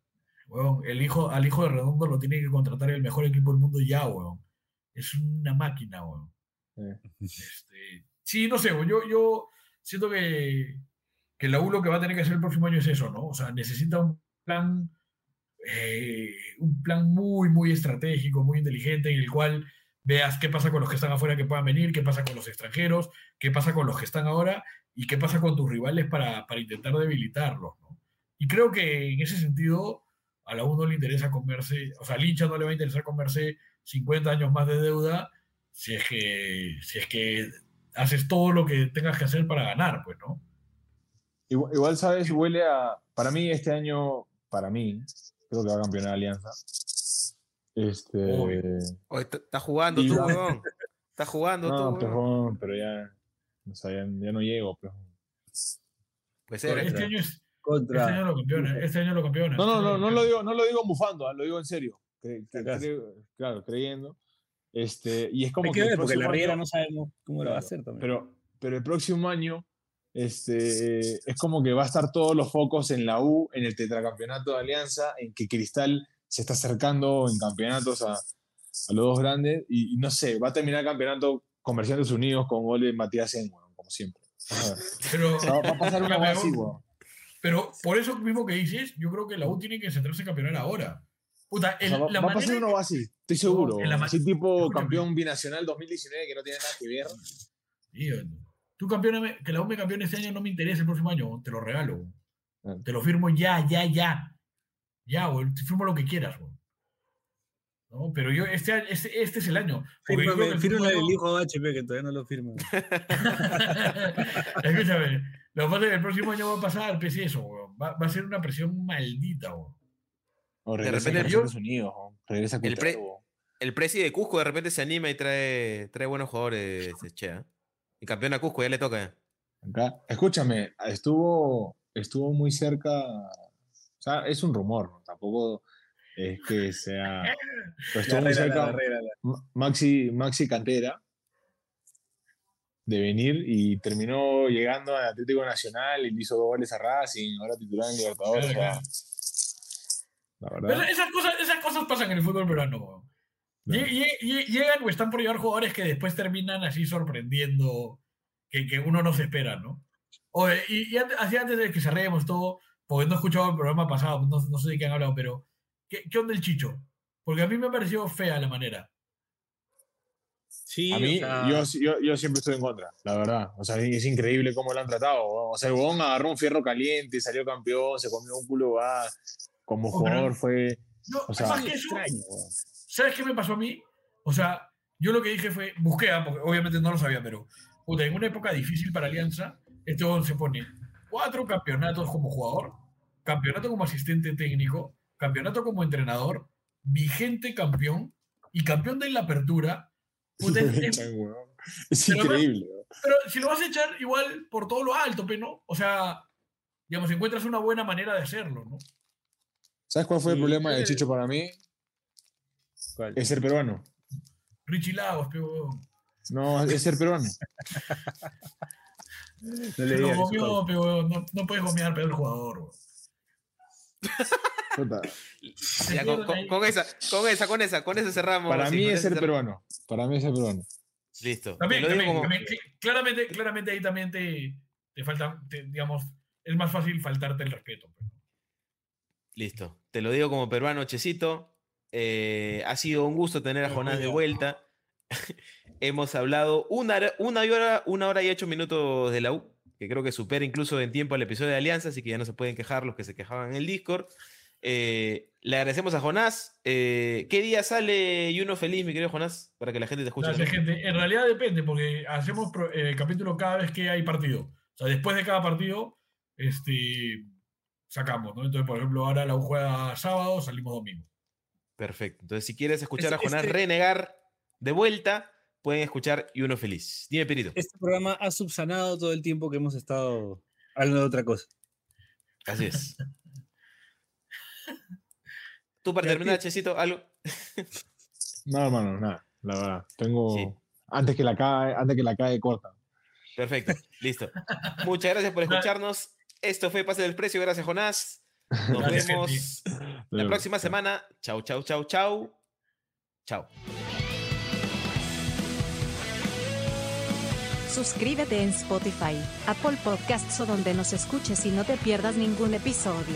weón, el hijo, al hijo de Redondo lo tiene que contratar el mejor equipo del mundo ya, weón. Es una máquina, weón. Este, sí, no sé, yo, yo siento que, que la U lo que va a tener que hacer el próximo año es eso, ¿no? O sea, necesita un plan, eh, un plan muy, muy estratégico, muy inteligente, en el cual veas qué pasa con los que están afuera que puedan venir, qué pasa con los extranjeros, qué pasa con los que están ahora y qué pasa con tus rivales para, para intentar debilitarlos, ¿no? Y creo que en ese sentido a la U no le interesa comerse, o sea, al hincha no le va a interesar comerse 50 años más de deuda si es que, si es que haces todo lo que tengas que hacer para ganar, pues, ¿no? Igual, igual, ¿sabes? Huele a. Para mí, este año, para mí, creo que va a campeonar Alianza. Este. Oye, Estás jugando tú, weón. Estás jugando No, tú, pejón, pero ya. O sea, ya, ya no llego, pejón. Puede ser. Este ¿eh? año, es, este Contra. año lo campeona, este año lo campeona. No, no, este no, año no lo digo, no lo digo mufando, ah, lo digo en serio. Cre- acaso. creo- claro, creyendo. Este, y es como Hay que el ver, porque la Riera año- no sabemos cómo lo va a Claro, hacer también. Pero, pero el próximo año este, es como que va a estar todos los focos en la U, en el tetracampeonato de Alianza, en que Cristal se está acercando en campeonatos a, a los dos grandes. Y, y no sé, va a terminar el campeonato Comerciantes Unidos con gol de Matías En, weón, como siempre. Pero, o sea, va a pasar una así, weón. pero por eso mismo que dices, yo creo que la U tiene que centrarse en campeonar ahora. Puta, O el- sea, va, la va a pasar uno que- así, estoy seguro. en la weón. ma- Así tipo campeón binacional 2019 que no tiene nada que ver. Sí, tú campeón, que la U me campeone este año no me interesa el próximo año, te lo regalo. Claro. Te lo firmo ya, ya, ya. Ya, güey, te firmo lo que quieras, güey. ¿No? Pero yo, este, año- este, este es el año. Fírmame, el fírmame el hijo de HP que todavía no lo firma. Escúchame, lo que pasa es que el próximo año va a pasar, pese a eso, weón. Va, va a ser una presión maldita, weón. O De regresa repente a Comerciantes Unidos, regresa a El pre-. El Presi de Cusco de repente se anima y trae, trae buenos jugadores, che, ¿eh? Y campeón a Cusco, ya le toca. Acá. Escúchame, estuvo, estuvo muy cerca. O sea, es un rumor, ¿no? tampoco es que sea. Pero estuvo muy cerca arréglala. Ma- Maxi, Maxi Cantera de venir y terminó llegando al Atlético Nacional y le hizo dos goles a Racing, ahora titular en Libertadores. la verdad. esas, cosas, esas cosas pasan en el fútbol peruano, Llegan o están por llegar jugadores que después terminan así sorprendiendo, que, que uno no se espera, ¿no? Oye, y, y antes, así antes de que cerremos todo, porque no he escuchado el programa pasado, no, no sé de qué han hablado, pero ¿qué, ¿qué onda el Chicho? Porque a mí me pareció fea la manera. Sí, A o mí, sea, yo, yo, yo siempre estoy en contra, la verdad. O sea, es increíble cómo lo han tratado. O sea, el huevón agarró un fierro caliente, salió campeón, se comió un culo, va. Como Oh, jugador fue. No, O sea, más que eso, extraño. ¿Sabes qué me pasó a mí? O sea, yo lo que dije fue, busqué, porque obviamente no lo sabía, pero puta, en una época difícil para Alianza, este hombre se pone cuatro campeonatos como jugador, campeonato como asistente técnico, campeonato como entrenador, vigente campeón y campeón de la apertura. Puta, es- es- además- increíble. pero si lo vas a echar igual por todo lo alto, pe, ¿no? O sea, digamos, encuentras una buena manera de hacerlo, ¿no? ¿Sabes cuál fue el Sí, problema de Chicho para mí? ¿Cuál? Es ser peruano. Richie Lagos, pero No, es ser peruano. No se le lo gomeó, pero no, no puedes gomear peor el jugador. Ya, con, esa, con esa, con esa, con esa cerramos. Para sí, mí es ser peruano. Para mí es ser peruano. Listo. También, como- claramente, claramente ahí también te, te falta, te- digamos, es más fácil faltarte el respeto. Listo. Te lo digo como peruano, Checito. Eh, ha sido un gusto tener a Jonás de vuelta. Hemos hablado una hora, una hora, una hora y ocho minutos de la U, que creo que supera incluso en tiempo al episodio de Alianza, así que ya no se pueden quejar los que se quejaban en el Discord. Eh, le agradecemos a Jonás. Eh, ¿Qué día sale y uno feliz, mi querido Jonás? Para que la gente te escuche. Gracias, gente. En realidad depende, porque hacemos eh, capítulo cada vez que hay partido. O sea, después de cada partido, este, sacamos, ¿no? Entonces, por ejemplo, ahora la U juega sábado, salimos domingo. Perfecto. Entonces, si quieres escuchar a Este- Jonás este- renegar de vuelta, pueden escuchar y uno feliz. Dime, Pirito. Este programa ha subsanado todo el tiempo que hemos estado hablando de otra cosa. Así es. Tú para terminar, tío. Checito, algo. No, hermano, nada. La verdad. Tengo. Sí. Antes que la cae, antes que la cae corta. Perfecto, listo. Muchas gracias por escucharnos. Esto fue Pase del Precio. Gracias, Jonás. Nos Gracias, vemos la próxima semana. Chau, chau, chau, chau. Chau. Suscríbete en Spotify, Apple Podcasts o donde nos escuches y no te pierdas ningún episodio.